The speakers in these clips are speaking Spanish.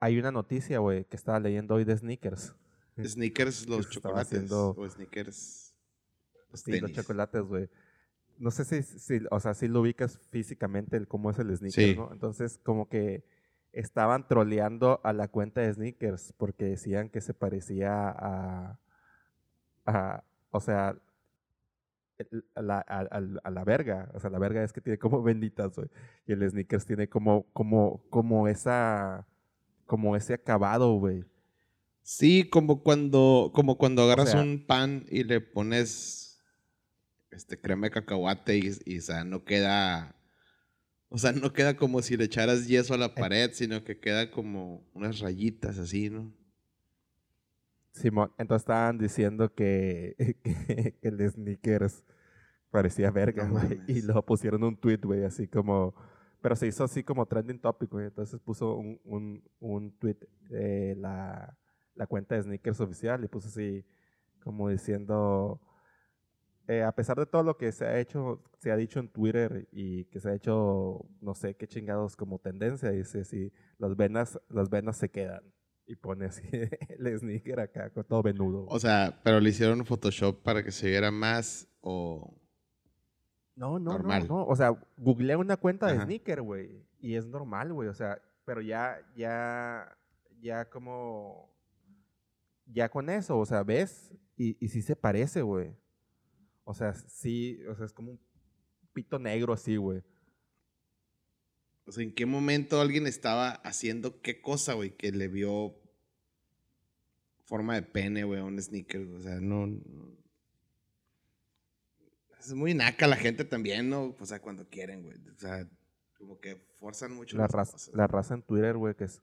hay una noticia, güey, que estaba leyendo hoy de sneakers. Sneakers, los chocolates. haciendo- O sneakers, los Sí, los chocolates, güey. No sé si, si, o sea, si lo ubicas físicamente el cómo es el sneaker, Sí. ¿no? Entonces, como que estaban troleando a la cuenta de sneakers porque decían que se parecía a, a o sea, el- a la, a, a- a la verga. O sea, la verga es que tiene como benditas, güey. Y el sneakers tiene como, como, como esa, como ese acabado, güey. Sí, como cuando, como cuando agarras sea- un pan y le pones este crema de cacahuate y, y, o sea, no queda. O sea, no queda como si le echaras yeso a la pared, sino que queda como unas rayitas así, ¿no? Simón, entonces estaban diciendo que, que, que el sneakers parecía verga, No güey. y luego pusieron un tweet, güey, así como... Pero se hizo así como trending topic, güey. Entonces puso un, un, un tweet de la, la cuenta de sneakers oficial y puso así como diciendo... eh, a pesar de todo lo que se ha hecho, se ha dicho en Twitter y que se ha hecho, no sé qué chingados como tendencia, dice así, las venas, las venas se quedan. Y pone así el sneaker acá con todo venudo. O sea, pero le hicieron Photoshop para que se viera más o... no, no, normal. no, no. O sea, googleé una cuenta de Ajá. sneaker, güey. Y es normal, güey. O sea, pero ya, ya, ya como, ya con eso, o sea, ves y, y sí se parece, güey. O sea, sí, o sea, es como un pito negro así, güey. O sea, ¿en qué momento alguien estaba haciendo qué cosa, güey? Que le vio forma de pene, güey, a un sneaker. O sea, no, no- Es muy naca la gente también, ¿no? O sea, cuando quieren, güey. O sea, como que forzan mucho La las raza, cosas. la raza en Twitter, güey, que, es,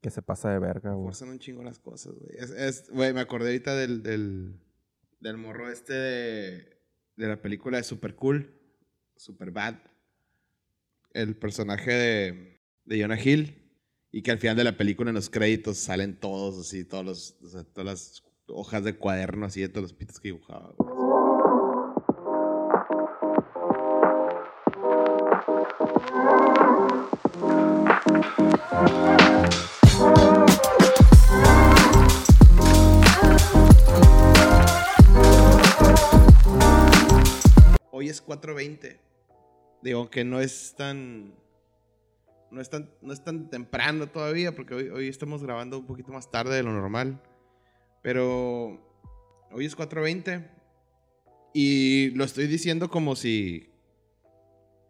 que se pasa de verga, güey. Forzan un chingo las cosas, güey. Es, es- güey, me acordé ahorita del, del, del morro este de, de la película de Super Cool, Super Bad. El personaje de, de Jonah Hill. Y que al final de la película en los créditos salen todos así, todos los, o sea, todas las hojas de cuaderno así de todos los pitos que dibujaba. güey. Hoy es 4.20. Digo, que no es tan. No es tan, no es tan temprano todavía, porque hoy, hoy estamos grabando un poquito más tarde de lo normal. Pero hoy es 4.20. Y lo estoy diciendo como si.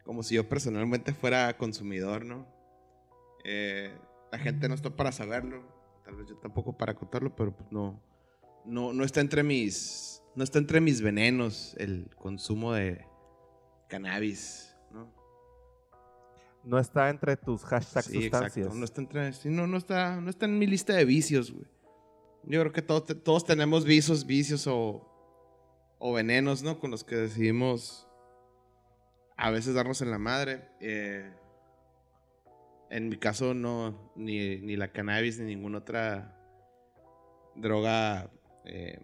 Como si yo personalmente fuera consumidor, ¿no? Eh, la gente no está para saberlo. Tal vez yo tampoco para contarlo, pero pues no. No, no está entre mis. No está entre mis venenos el consumo de cannabis, ¿no? No está entre tus hashtag Sí, sustancias. exacto. No está, entre, sí, no, no está, no está en mi lista de vicios, güey. Yo creo que todos, todos tenemos vicios, vicios o, o venenos, ¿no? Con los que decidimos a veces darnos en la madre. Eh, en mi caso, no, ni, ni la cannabis ni ninguna otra droga eh,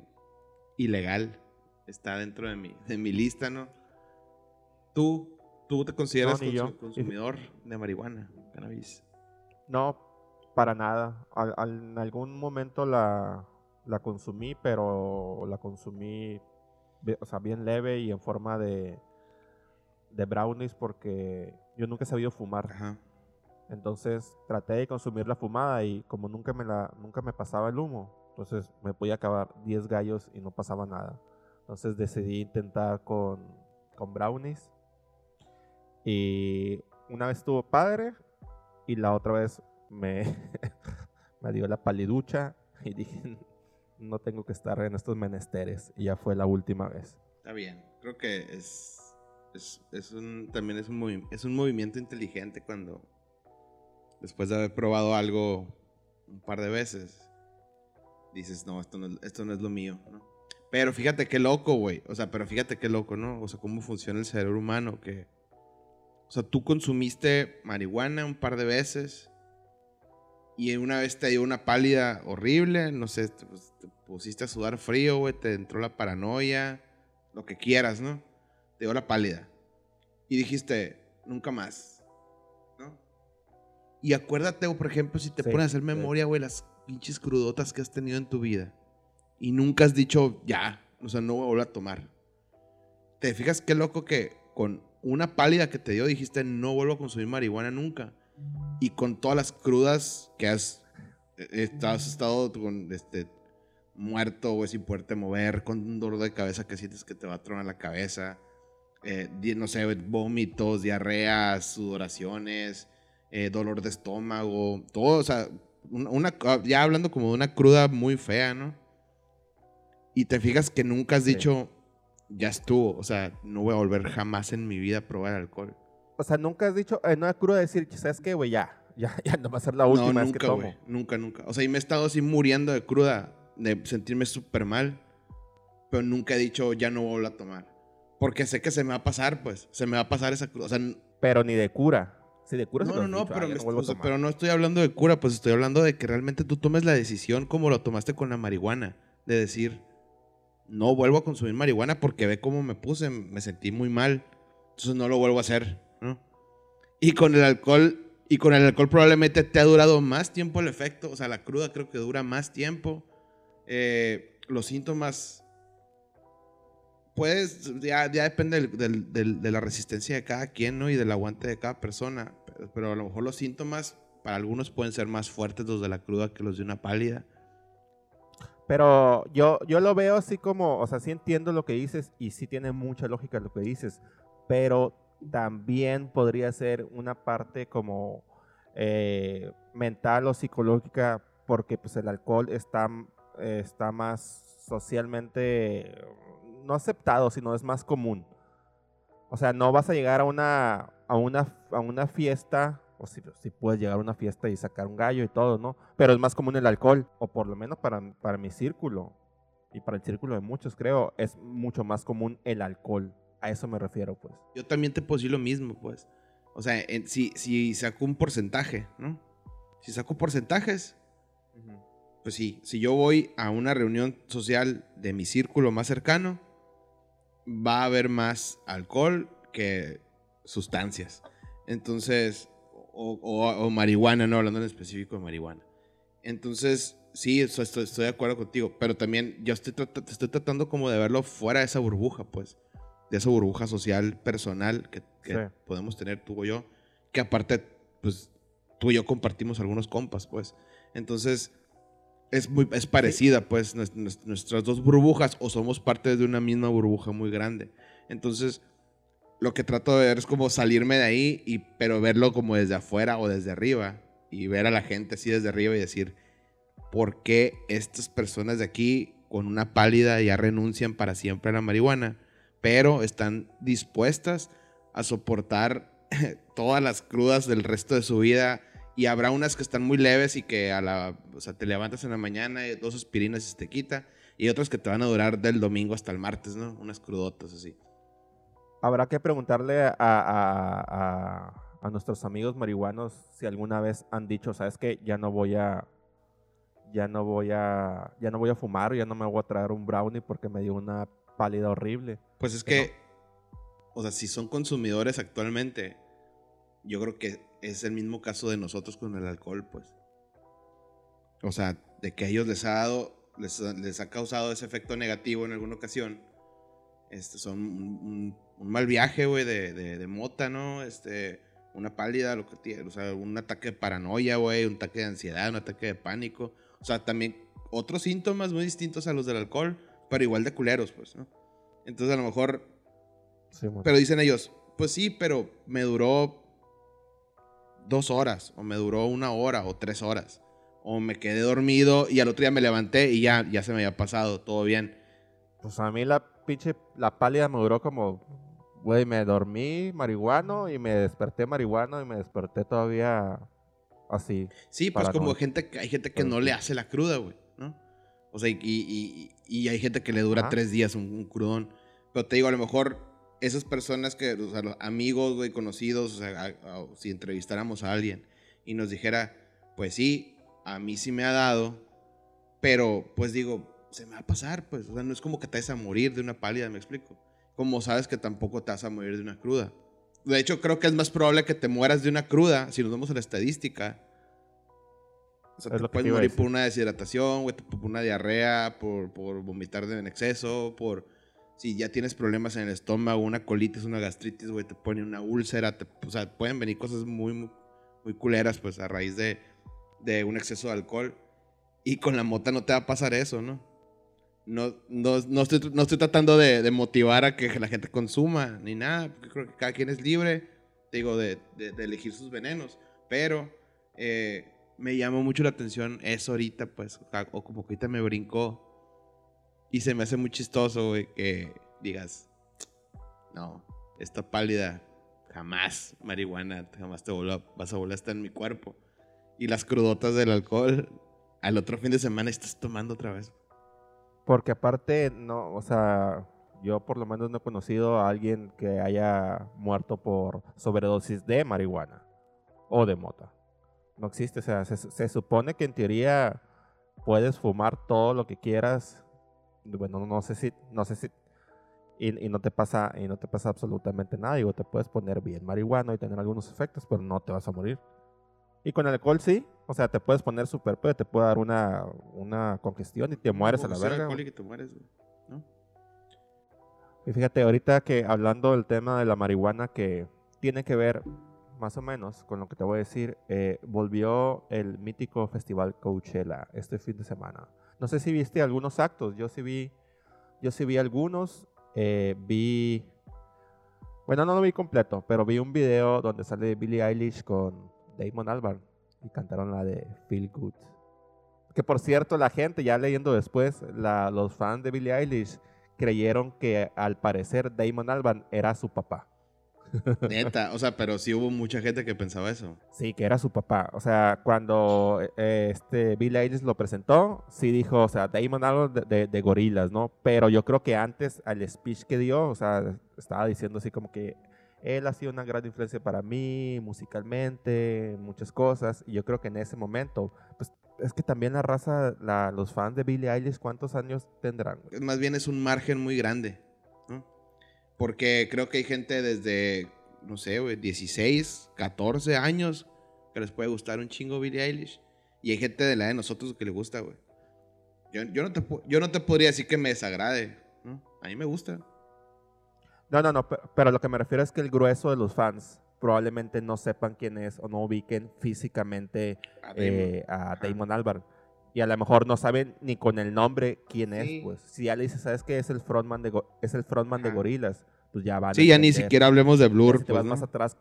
ilegal está dentro de mi, de mi lista, ¿no? ¿Tú, tú te consideras No, yo. consumidor de marihuana, cannabis? No, para nada. Al- al- en algún momento la, la consumí, pero la consumí o sea, bien leve y en forma de, de brownies porque yo nunca he sabido fumar. Ajá. Entonces traté de consumir la fumada y como nunca me, la, nunca me pasaba el humo, entonces me podía acabar 10 gallos y no pasaba nada. Entonces decidí intentar con, con brownies. Y una vez estuvo padre y la otra vez me, me dio la paliducha y dije, no tengo que estar en estos menesteres. Y ya fue la última vez. Está bien. Creo que es, es, es un, también es un, movi- es un movimiento inteligente cuando después de haber probado algo un par de veces, dices, no, esto no, es- esto no es lo mío. Pero fíjate qué loco, güey. O sea, pero fíjate qué loco, ¿no? O sea, cómo funciona el cerebro humano que... O sea, tú consumiste marihuana un par de veces y una vez te dio una pálida horrible, no sé, te, pues, te pusiste a sudar frío, güey, te entró la paranoia, lo que quieras, ¿no? Te dio la pálida. Y dijiste, nunca más. Y acuérdate, por ejemplo, si te Sí, pones a hacer sí. memoria, güey, las pinches crudotas que has tenido en tu vida. Y nunca has dicho, ya, o sea, no voy a volver a tomar. ¿Te fijas qué loco que con una pálida que te dio dijiste, no vuelvo a consumir marihuana nunca? Y con todas las crudas que has, eh, has estado con, este, muerto, güey, sin poderte mover, con un dolor de cabeza que sientes que te va a tronar la cabeza, eh, no sé, vómitos, diarreas, sudoraciones, eh, dolor de estómago, todo, o sea, una, una- ya hablando como de una cruda muy fea, ¿no? Y te fijas que nunca has Sí. dicho, ya estuvo, o sea, no voy a volver jamás en mi vida a probar alcohol. O sea, nunca has dicho en una cruda decir, ¿sabes qué, güey? Ya, ya, ya no va a ser la última no, vez que nunca, tomo. güey, nunca, nunca. O sea, y me he estado así muriendo de cruda, de sentirme súper mal, pero nunca he dicho, ya no voy a tomar. Porque sé que se me va a pasar, pues, se me va a pasar esa cruda. O sea, Pero ni de cura. De cura No, no, no, dicho, "Ah, ya me- no vuelvo a o sea, tomar". pero no estoy hablando de cura, pues estoy hablando de que realmente tú tomes la decisión como lo tomaste con la marihuana, de decir, no vuelvo a consumir marihuana porque ve cómo me puse, me sentí muy mal, entonces no lo vuelvo a hacer, ¿no? Y con el alcohol, y con el alcohol probablemente te ha durado más tiempo el efecto, o sea, la cruda creo que dura más tiempo, Eh, los síntomas, pues ya, depende de la resistencia de cada quien, ¿no? Y del aguante de cada persona. Pero, a lo mejor los síntomas para algunos pueden ser más fuertes los de la cruda que los de una pálida. Pero yo, yo lo veo así como, o sea, sí entiendo lo que dices y sí tiene mucha lógica lo que dices, pero también podría ser una parte como eh, mental o psicológica porque pues el alcohol está, está más socialmente, no aceptado, sino es más común. O sea, no vas a llegar a una, a una, a una fiesta, o si, si puedes llegar a una fiesta y sacar un gallo y todo, ¿no? Pero es más común el alcohol, o por lo menos para, para mi círculo, y para el círculo de muchos, creo, es mucho más común el alcohol. A eso me refiero, pues. Yo también te puedo decir lo mismo, pues. O sea, en- si, si saco un porcentaje, ¿no? Si saco porcentajes, pues sí, si yo voy a una reunión social de mi círculo más cercano, va a haber más alcohol que sustancias. Entonces, o, o- o marihuana, no hablando en específico de marihuana. Entonces, sí, estoy, estoy de acuerdo contigo, pero también yo estoy, estoy tratando como de verlo fuera de esa burbuja, pues, de esa burbuja social personal que, que Sí. podemos tener tú o yo, que aparte, pues, tú y yo compartimos algunos compas, pues. Entonces, es muy es parecida, pues, nues- nues- nuestras dos burbujas o somos parte de una misma burbuja muy grande. Entonces, lo que trato de ver es como salirme de ahí, y, pero verlo como desde afuera o desde arriba. Y ver a la gente así desde arriba y decir, ¿por qué estas personas de aquí con una pálida ya renuncian para siempre a la marihuana? Pero están dispuestas a soportar todas las crudas del resto de su vida. Y habrá unas que están muy leves y que a la, o sea, te levantas en la mañana, y dos aspirinas y se te quita. Y otras que te van a durar del domingo hasta el martes, ¿no? Unas crudotas así. Habrá que preguntarle a, a- a- a nuestros amigos marihuanos si alguna vez han dicho, ¿sabes qué? Ya no voy a... Ya no voy a... Ya no voy a fumar, ya no me voy a traer un brownie porque me dio una pálida horrible. Pues es Que que, o sea, si son consumidores actualmente, yo creo que es el mismo caso de nosotros con el alcohol, pues. O sea, de que a ellos les ha dado, les, ha- les ha causado ese efecto negativo en alguna ocasión. Este, son un, un- un mal viaje, güey, de, de, de mota, ¿no? Este, una pálida, lo que tiene, o sea, un ataque de paranoia, güey, un ataque de ansiedad, un ataque de pánico. O sea, también otros síntomas muy distintos a los del alcohol, pero igual de culeros, pues, ¿no? Entonces a lo mejor, pero dicen ellos, pues sí, pero me duró dos horas, o me duró una hora, o tres horas, o me quedé dormido y al otro día me levanté y ya, ya se me había pasado, todo bien. Pues a mí la pinche, la pálida me duró como, güey, me dormí marihuano y me desperté marihuano y me desperté todavía así. Sí, pues como gente, que- hay gente que no le hace la cruda, güey, ¿no? O sea, y, y- y- y hay gente que le dura tres días un, un crudón. Pero te digo, a lo mejor esas personas que, o sea, los amigos, güey, conocidos, o sea, a- a- si entrevistáramos a alguien y nos dijera, pues sí, a mí sí me ha dado, pero pues digo, se me va a pasar, pues, o sea, no es como que te vas a morir de una pálida, me explico. Como sabes que tampoco te vas a morir de una cruda. De hecho, creo que es más probable que te mueras de una cruda, si nos vamos a la estadística. O sea, Es te puedes morir por una deshidratación, güey, por una diarrea, por, por vomitar en exceso, por si ya tienes problemas en el estómago, una colitis, una gastritis, güey, te pone una úlcera, te- o sea, pueden venir cosas muy, muy, muy culeras, pues, a raíz de, de un exceso de alcohol. Y con la mota no te va a pasar eso, ¿no? No, no, no, estoy, no estoy tratando de, de motivar a que la gente consuma ni nada, porque creo que cada quien es libre, digo, de, de- elegir sus venenos. Pero eh, me llamó mucho la atención eso ahorita, pues, o como que ahorita me brincó. Y se me hace muy chistoso, güey, que digas, no, esta pálida, jamás marihuana, jamás te voló- vas a volver a estar en mi cuerpo. Y las crudotas del alcohol, al otro fin de semana estás tomando otra vez. Porque aparte, no, o sea, yo por lo menos no he conocido a alguien que haya muerto por sobredosis de marihuana o de mota. No existe, o sea, se, se supone que en teoría puedes fumar todo lo que quieras. Bueno, no sé si, no sé si, y, y no te pasa, y no te pasa absolutamente nada. Digo, te puedes poner bien marihuana y tener algunos efectos, pero no te vas a morir. Y con el alcohol sí, o sea, te puedes poner súper pedo, te puede dar una, una congestión y te mueres a la verga. y te mueres, ¿no? Y fíjate, ahorita que hablando del tema de la marihuana, que tiene que ver más o menos con lo que te voy a decir, eh, volvió el mítico festival Coachella este fin de semana. No sé si viste algunos actos, yo sí vi, yo sí vi algunos, eh, vi, bueno, no lo vi completo, pero vi un video donde sale Billie Eilish con Damon Albarn y cantaron la de Feel Good. Que por cierto, la gente, ya leyendo después, la- los fans de Billie Eilish creyeron que al parecer Damon Albarn era su papá. Neta, o sea, pero sí hubo mucha gente que pensaba eso. Sí, que era su papá. O sea, cuando eh, este Eilish lo presentó, sí dijo, o sea, Damon Albarn de, de, de gorilas, ¿no? Pero yo creo que antes al speech que dio, o sea, estaba diciendo así como que él ha sido una gran influencia para mí musicalmente, muchas cosas. Y yo creo que en ese momento, pues es que también la raza, la- los fans de Billie Eilish, ¿cuántos años tendrán? Más bien es un margen muy grande. Porque creo que hay gente desde, no sé, güey, 16, 14 años que les puede gustar un chingo Billie Eilish. Y hay gente de la de nosotros que le gusta, güey. Yo, yo, no te, yo no te podría decir que me desagrade, ¿no? A mí me gusta. No, no, no, pe- pero lo que me refiero es que el grueso de los fans probablemente no sepan quién es o no ubiquen físicamente A eh, Damon. a Ajá. Damon Albarn. Y a lo mejor no saben ni con el nombre quién Sí. es, pues. Si ya le dices, ¿sabes qué? Es el frontman de, Go- es el frontman de. Gorilas, pues ya van sí, ya ni siquiera hablemos de Blur. si te pues, vas ¿no? más atrás,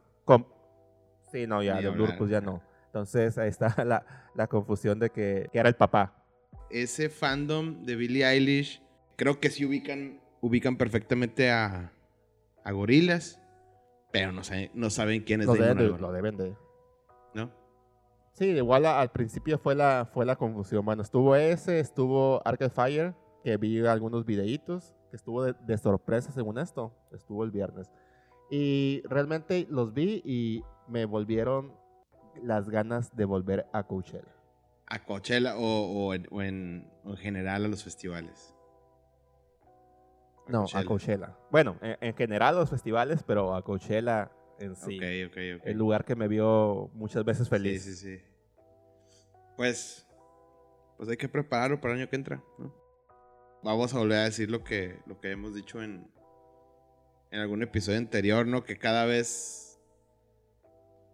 sí, no, ya, Ni de Blur, hablar, pues ya no. Entonces ahí está la, la confusión de que, que era el papá. ese fandom de Billie Eilish, creo que sí ubican, ubican perfectamente a, a gorilas, pero no saben, no saben quién es Lo Damon deben, de, Albarn, lo deben de. Sí, igual a- al principio fue la, fue la confusión. Bueno, estuvo ese, estuvo Arcade Fire, que vi algunos videitos, que estuvo de, de sorpresa según esto, estuvo el viernes. Y realmente los vi y me volvieron las ganas de volver a Coachella. A Coachella o, o en, o en- en general a los festivales. No, a Coachella. Bueno, en, en general los festivales, pero a Coachella en sí. El lugar que me vio muchas veces feliz. Sí, sí, sí. Pues, pues hay que prepararlo para el año que entra, ¿no? Vamos a volver a decir lo que, lo que hemos dicho en, en algún episodio anterior, ¿no? Que cada vez,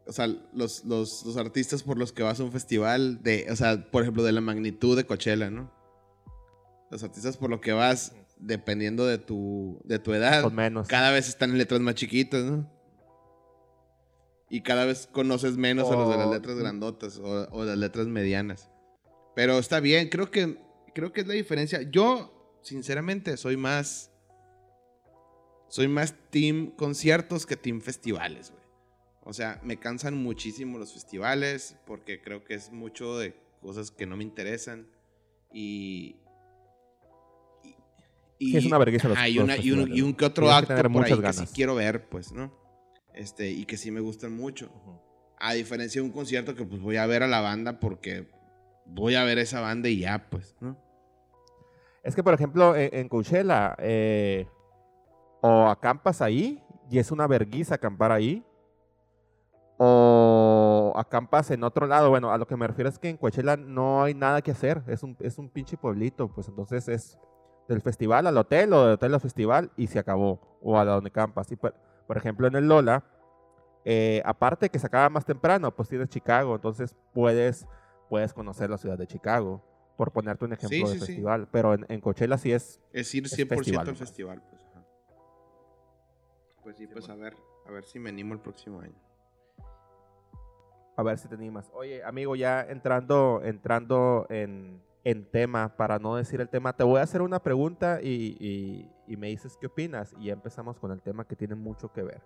o sea, los, los, los artistas por los que vas a un festival, de, o sea, por ejemplo, de la magnitud de Coachella, ¿no? Los artistas por los que vas, dependiendo de tu, de tu edad, menos. cada vez están en letras más chiquitas, ¿no? Y cada vez conoces menos a los de las O- letras grandotas o, o las letras medianas. Pero está bien, creo que, creo que es la diferencia. Yo, sinceramente, soy más. Soy más team conciertos que team festivales, güey. O sea, me cansan muchísimo los festivales porque creo que es mucho de cosas que no me interesan. Y. y- es una vergüenza los- ajá, y, los una- y un, y un que otro que acto tener por ahí muchas que sí ganas. quiero ver, pues, ¿no? Este, y que sí me gustan mucho. A diferencia de un concierto que pues voy a ver a la banda porque voy a ver esa banda y ya, pues, ¿no? Es que, por ejemplo, en, en Coachella, eh, o acampas ahí y es una verguiza acampar ahí. O acampas en otro lado. Bueno, a lo que me refiero es que en Coachella no hay nada que hacer. Es un, es un pinche pueblito. Pues entonces es del festival al hotel o del hotel al festival y se acabó. O a donde campas. Y por, ejemplo, en el Lola, eh, aparte que se acaba más temprano, pues tienes Chicago. Entonces puedes, puedes conocer la ciudad de Chicago. Por ponerte un ejemplo Sí, de sí, sí. festival. Pero en, en Coachella sí es Es ir Es 100% festival al festival, pues. ajá. Pues sí, pues a ver, a ver si me animo el próximo año. A ver si te animas. Oye, amigo, ya entrando, entrando en, en tema, para no decir el tema, te voy a hacer una pregunta y, y- y me dices qué opinas. Y ya empezamos con el tema que tiene mucho que ver.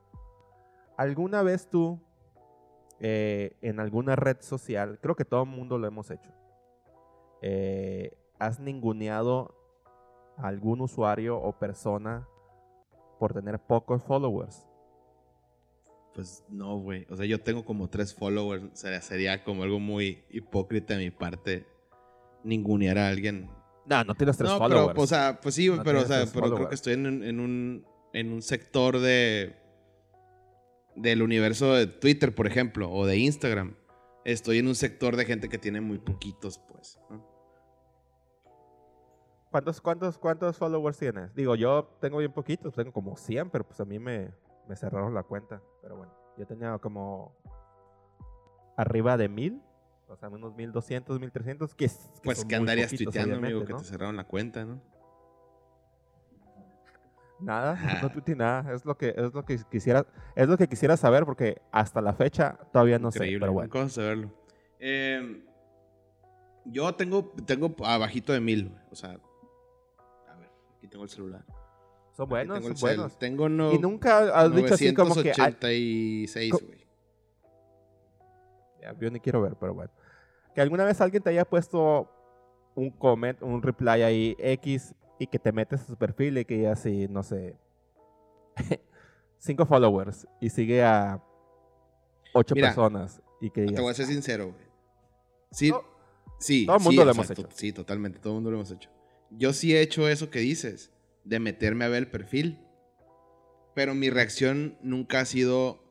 ¿Alguna vez tú, eh, en alguna red social, creo que todo el mundo lo hemos hecho, eh, has ninguneado a algún usuario o persona por tener pocos followers? Pues no, güey. O sea, yo tengo como tres followers. Sería, sería como algo muy hipócrita de mi parte ningunear a alguien. No, no tienes tres no, followers. pero, o sea, pues sí, No pero, o sea, pero creo que estoy en, un- en un, en un sector de del universo de Twitter, por ejemplo, o de Instagram. Estoy en un sector de gente que tiene muy poquitos, pues. ¿Cuántos, cuántos, ¿Cuántos followers tienes? Digo, yo tengo bien poquitos, tengo como 100, pero pues a mí me, me cerraron la cuenta. Pero bueno, yo tenía como arriba de 1000, o sea, unos 1200, 1300, que, que Pues son que muy andarías poquitos, tuiteando, amigo, que ¿no? te cerraron la cuenta, ¿no? Nada, Ajá. no tuiteé nada, es lo que es lo que quisiera es lo que quisiera saber porque hasta la fecha todavía no sé, pero ¿no? bueno. ¿Cómo vas a saberlo? Eh, yo tengo, tengo abajito de mil. O sea, a ver, aquí tengo el celular. Son buenos, tengo son buenos. Tengo no, y nunca has dicho así como que ay, 986, Co- güey. Yo ni quiero ver, pero bueno. Que alguna vez alguien te haya puesto un comment, un reply ahí X y que te metes a su perfil y que ya así, no sé, cinco followers y sigue a ocho Mira, personas y que Te voy a digas, ser sincero, güey. Sí, No, sí. todo el sí, mundo lo o sea, hemos hecho. Sí, totalmente, todo el mundo lo hemos hecho. Yo sí he hecho eso que dices, de meterme a ver el perfil. Pero mi reacción nunca ha sido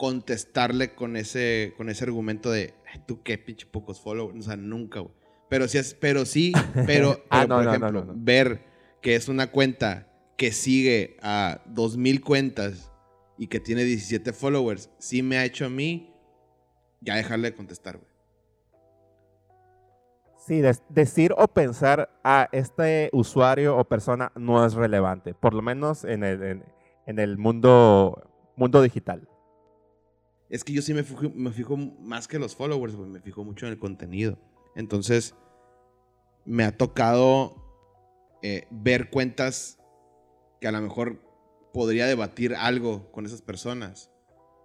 contestarle con ese, con ese argumento de, "Ay, tú qué pinche pocos followers. O sea, nunca, güey. Pero sí, es, pero sí, pero, Ah, pero, no, por no, ejemplo, no, ver que es una cuenta que sigue a 2000 cuentas y que tiene 17 followers, sí me ha hecho a mí ya dejarle de contestar, güey. sí, decir o pensar a este usuario o persona no es relevante, por lo menos en el, en, en el mundo, mundo digital. Es que yo sí me fijo, me fijo más que los followers, güey. Me fijo mucho en el contenido. Entonces, me ha tocado eh, ver cuentas que a lo mejor podría debatir algo con esas personas.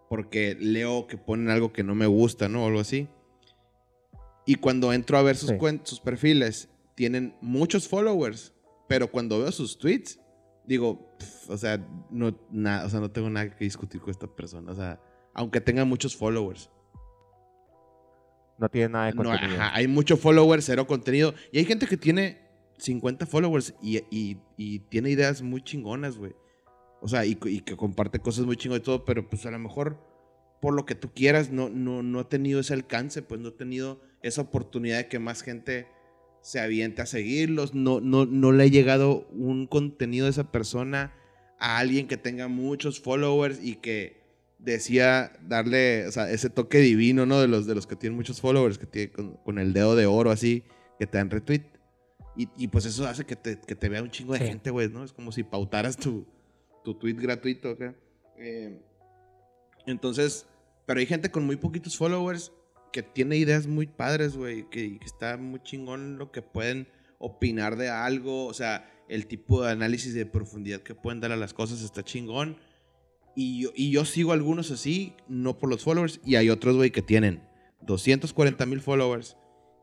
Porque leo que ponen algo que no me gusta, ¿no? O algo así. Y cuando entro a ver sus, Sí. sus perfiles, tienen muchos followers. Pero cuando veo sus tweets, digo, "Pf, o sea, no, na- o sea, no tengo nada que discutir con esta persona. O sea, aunque tenga muchos followers. No tiene nada de No, contenido. ajá, hay mucho followers, cero contenido. Y hay gente que tiene 50 followers y, y- y tiene ideas muy chingonas, güey. O sea, y, y que comparte cosas muy chingonas y todo, pero pues a lo mejor por lo que tú quieras no, no, no ha tenido ese alcance, pues no ha tenido esa oportunidad de que más gente se aviente a seguirlos. No, no, no le ha llegado un contenido de esa persona a alguien que tenga muchos followers y que decía darle, o sea, ese toque divino, ¿no? De los, de los que tienen muchos followers, que tiene con, con el dedo de oro así, que te dan retweet. Y, y pues eso hace que te, que te vea un chingo de Sí. gente, güey, ¿no? Es como si pautaras tu, tu tweet gratuito acá. Eh, entonces, pero hay gente con muy poquitos followers que tiene ideas muy padres, güey, que, que está muy chingón lo que pueden opinar de algo, o sea, el tipo de análisis de profundidad que pueden dar a las cosas está chingón. Y yo, y yo sigo algunos así, no por los followers, y hay otros, güey, que tienen 240 mil followers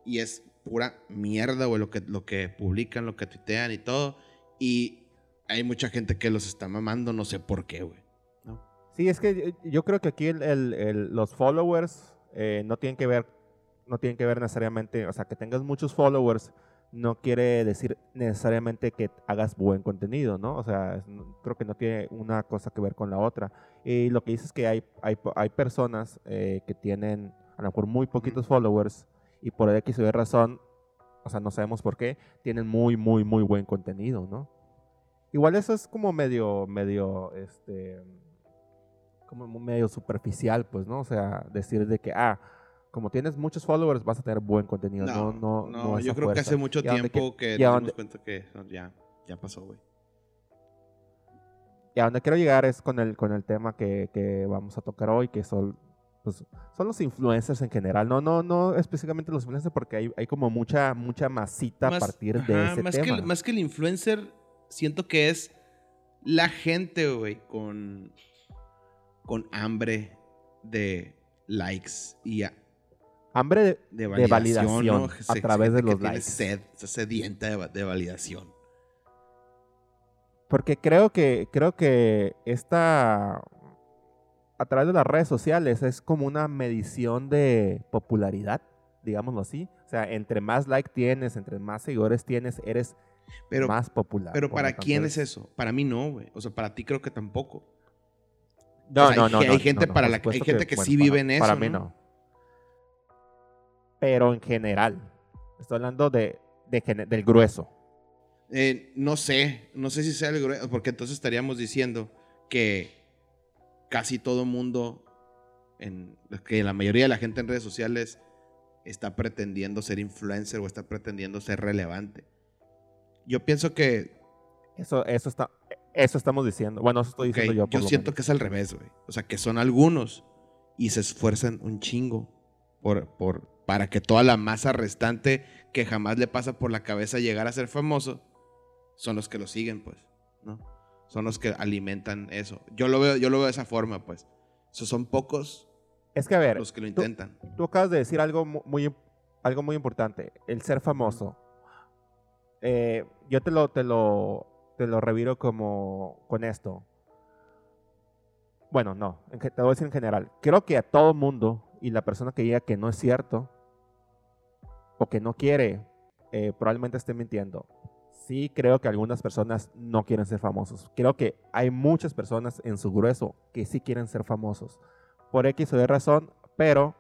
y es pura mierda, güey, lo que, lo que publican, lo que tuitean y todo. Y hay mucha gente que los está mamando, no sé por qué, güey. ¿no? Sí, es que yo- creo que aquí el- el- el- los followers eh, no tienen que ver, no tienen que ver necesariamente, o sea, que tengas muchos followers no quiere decir necesariamente que hagas buen contenido, ¿no? O sea, es- creo que no tiene una cosa que ver con la otra. Y lo que dices es que hay, hay, hay personas eh, que tienen a lo mejor muy poquitos followers y por X o Y razón, o sea, no sabemos por qué, tienen muy, muy, muy buen contenido, ¿no? Igual eso es como medio, medio, este, como medio superficial, pues, ¿no? O sea, decir de que, ah, como tienes muchos followers vas a tener buen contenido. No, no, no, yo esa creo que hace mucho Y tiempo que, y dimos donde- cuenta que no, ya, ya pasó, güey. Y a donde quiero llegar es con el, con el tema que, que vamos a tocar hoy, que son, pues, son los influencers en general. No, no, no específicamente los influencers, porque hay, hay como mucha, mucha masita a partir de ese más tema. Que el, más que el influencer, siento que es la gente, güey, con, con hambre de likes y a- Hambre de, de de validación, a Se- través de que los likes. sed, sedienta de, va- de validación. Porque creo que, creo que esta, a través de las redes sociales, es como una medición de popularidad, digámoslo así. O sea, entre más like tienes, entre más seguidores tienes, eres Pero, más popular. pero ¿para quién es eso? Para mí no, güey. O sea, para ti creo que tampoco. No, O sea, no, hay no, hay gente no, para la- hay supuesto gente que sí para- vive en Para eso, mí ¿no? Pero en general, estoy hablando de, del grueso. Eh, no sé, no sé si sea el grueso, porque entonces estaríamos diciendo que casi todo mundo, en, que la mayoría de la gente en redes sociales está pretendiendo ser influencer o está pretendiendo ser relevante. Yo pienso que, Eso, eso está, eso estamos diciendo. Bueno, eso estoy diciendo yo. yo, por lo siento menos. que es al revés, güey. O sea, que son algunos y se esfuerzan un chingo por, por, para que toda la masa restante que jamás le pasa por la cabeza llegar a ser famoso, son los que lo siguen, pues, ¿no? Son los que alimentan eso. Yo lo veo, yo lo veo de esa forma, pues. Esos son pocos Es que a ver, los que lo tú- intentan. tú acabas de decir algo mu- muy, algo muy importante, el ser famoso. Eh, yo te lo, te lo, te lo reviro como con esto. Bueno, no, te voy a decir en general. Creo que a todo mundo y la persona que diga que no es cierto o que no quiere, eh, probablemente esté mintiendo. Sí creo que algunas personas no quieren ser famosos. Creo que hay muchas personas en su grueso que sí quieren ser famosos. Por X o Y razón, pero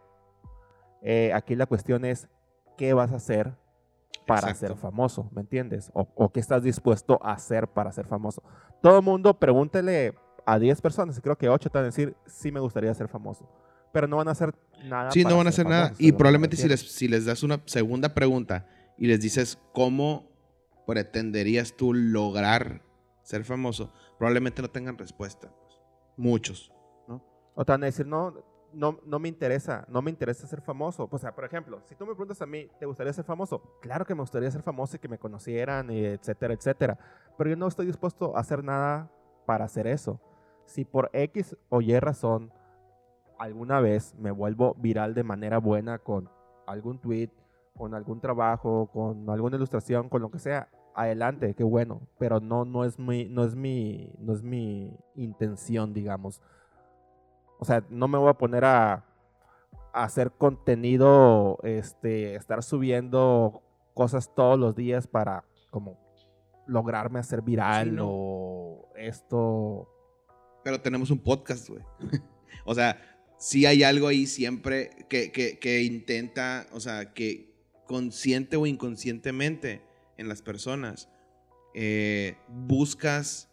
eh, aquí la cuestión es, ¿qué vas a hacer para Exacto. ser famoso? ¿Me entiendes? O, o qué estás dispuesto a hacer para ser famoso. Todo el mundo, pregúntele a 10 personas, creo que 8 te van a decir, sí me gustaría ser famoso. Pero no van a hacer nada. Sí, no van a hacer nada. Y probablemente si les, si les das una segunda pregunta y les dices cómo pretenderías tú lograr ser famoso, probablemente no tengan respuesta. pues. Muchos. O te van a decir, no, no, no me interesa, no me interesa ser famoso. O sea, por ejemplo, si tú me preguntas a mí, ¿te gustaría ser famoso? Claro que me gustaría ser famoso y que me conocieran, y etcétera, etcétera. Pero yo no estoy dispuesto a hacer nada para hacer eso. Si por X o Y razón alguna vez me vuelvo viral de manera buena con algún tweet, con algún trabajo, con alguna ilustración, con lo que sea, adelante, qué bueno. Pero no, no es mi, no es mi, no es mi intención, digamos. O sea, no me voy a poner a, a hacer contenido, este, estar subiendo cosas todos los días para como lograrme hacer viral Sí, no. o esto. Pero tenemos un podcast, güey. o sea, sí hay algo ahí siempre que, que- intenta, o sea, que consciente o inconscientemente en las personas eh, buscas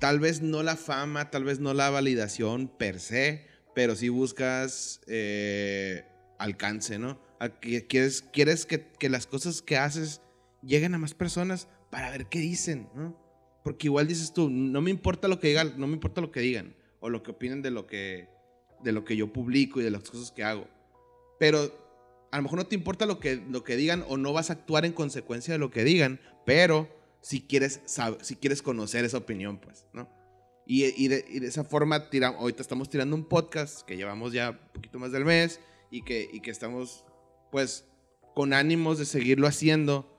tal vez no la fama, tal vez no la validación per se, pero sí buscas eh, alcance, ¿no? Quieres, quieres que, que las cosas que haces lleguen a más personas para ver qué dicen, ¿no? Porque igual dices tú, no me importa lo que digan, no me importa lo que digan o lo que opinen de lo que de lo que yo publico y de las cosas que hago. Pero a lo mejor no te importa lo que, lo que digan o no vas a actuar en consecuencia de lo que digan, pero si quieres, sab- si quieres conocer esa opinión, pues, ¿no? Y, y de, y de esa forma, tira, ahorita estamos tirando un podcast que llevamos ya un poquito más del mes y que, y que estamos, pues, con ánimos de seguirlo haciendo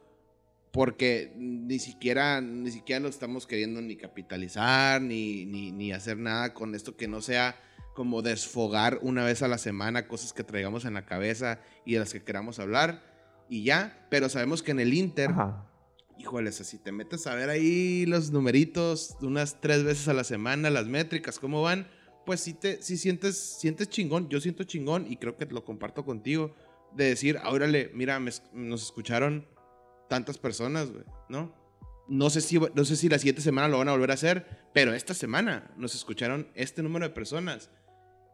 porque ni siquiera, ni siquiera lo estamos queriendo ni capitalizar, ni, ni, ni hacer nada con esto que no sea como desfogar una vez a la semana cosas que traigamos en la cabeza y de las que queramos hablar. y ya, pero sabemos que en el Inter, Ajá. híjoles, si te metes a ver ahí los numeritos unas tres veces a la semana, las métricas, cómo van, pues sí, te, sí sientes, sientes chingón, yo siento chingón y creo que lo comparto contigo, de decir, órale, mira, me nos escucharon tantas personas, güey, ¿no? No sé, si, no sé si la siguiente semana lo van a volver a hacer, pero esta semana nos escucharon este número de personas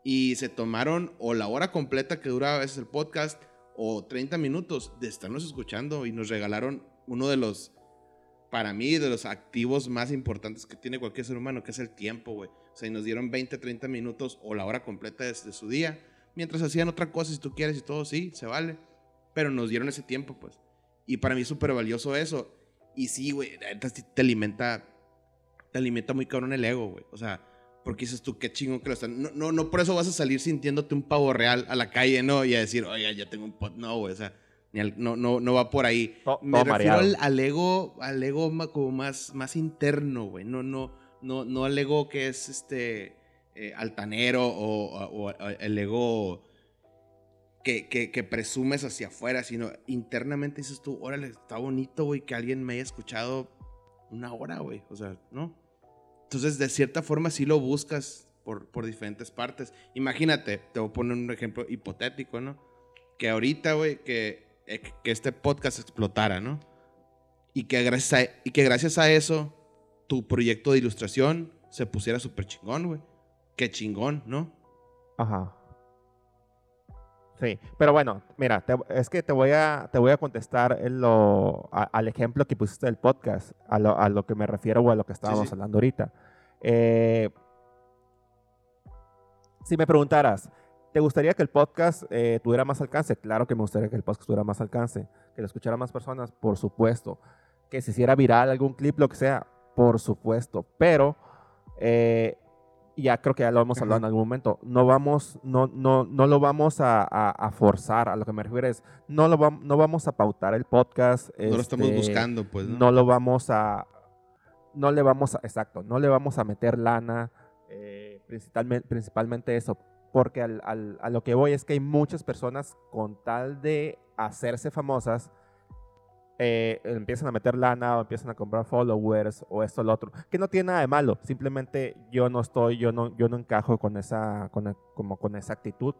y se tomaron o la hora completa que dura a veces el podcast o 30 minutos de estarnos escuchando y nos regalaron uno de los, para mí, de los activos más importantes que tiene cualquier ser humano, que es el tiempo, güey. O sea, y nos dieron 20, 30 minutos o la hora completa de, de su día, mientras hacían otra cosa, si tú quieres y todo, sí, se vale. Pero nos dieron ese tiempo, pues. Y para mí es súper valioso eso. Y sí, güey, te alimenta, te alimenta muy cabrón el ego, güey. O sea, porque dices tú, qué chingón que lo están. No, no, no por eso vas a salir sintiéndote un pavo real a la calle, ¿no? Y a decir, oye, ya tengo un pot. No, güey, o sea, no, no, no va por ahí. To- Me refiero al, al ego, al ego como más, más interno, güey. No, no, no, no al ego que es este eh, altanero o, o- o el ego que, que, que presumes hacia afuera, sino internamente dices tú, órale, está bonito, güey, que alguien me haya escuchado una hora, güey. O sea, ¿no? Entonces, de cierta forma, sí lo buscas por, por diferentes partes. Imagínate, te voy a poner un ejemplo hipotético, ¿no? Que ahorita, güey, que, eh, que este podcast explotara, ¿no? Y que, gracias a, y que gracias a eso, tu proyecto de ilustración se pusiera súper chingón, güey. Qué chingón, ¿no? Ajá. Sí, pero bueno, mira, te- es que te voy a, te voy a contestar en lo, a- al ejemplo que pusiste del podcast, a lo, a lo que me refiero o a lo que estábamos sí. hablando ahorita. Eh, si me preguntaras, ¿te gustaría que el podcast eh, tuviera más alcance? Claro que me gustaría que el podcast tuviera más alcance, que lo escuchara más personas, por supuesto. Que se hiciera viral algún clip, lo que sea, por supuesto. Pero eh, ya creo que ya lo hemos hablado en algún momento. No vamos, no, no, no lo vamos a, a- a forzar. A lo que me refiero es, no, lo vam- no vamos a pautar el podcast. No lo estamos este, buscando, pues, ¿no? no lo vamos a, no le vamos a, exacto, no le vamos a meter lana, eh, principalmente, principalmente eso, porque al- al- a lo que voy es que hay muchas personas con tal de hacerse famosas, eh, empiezan a meter lana o empiezan a comprar followers o esto o lo otro, que no tiene nada de malo, simplemente yo no estoy, yo no, yo no encajo con esa, con, e- como con esa actitud,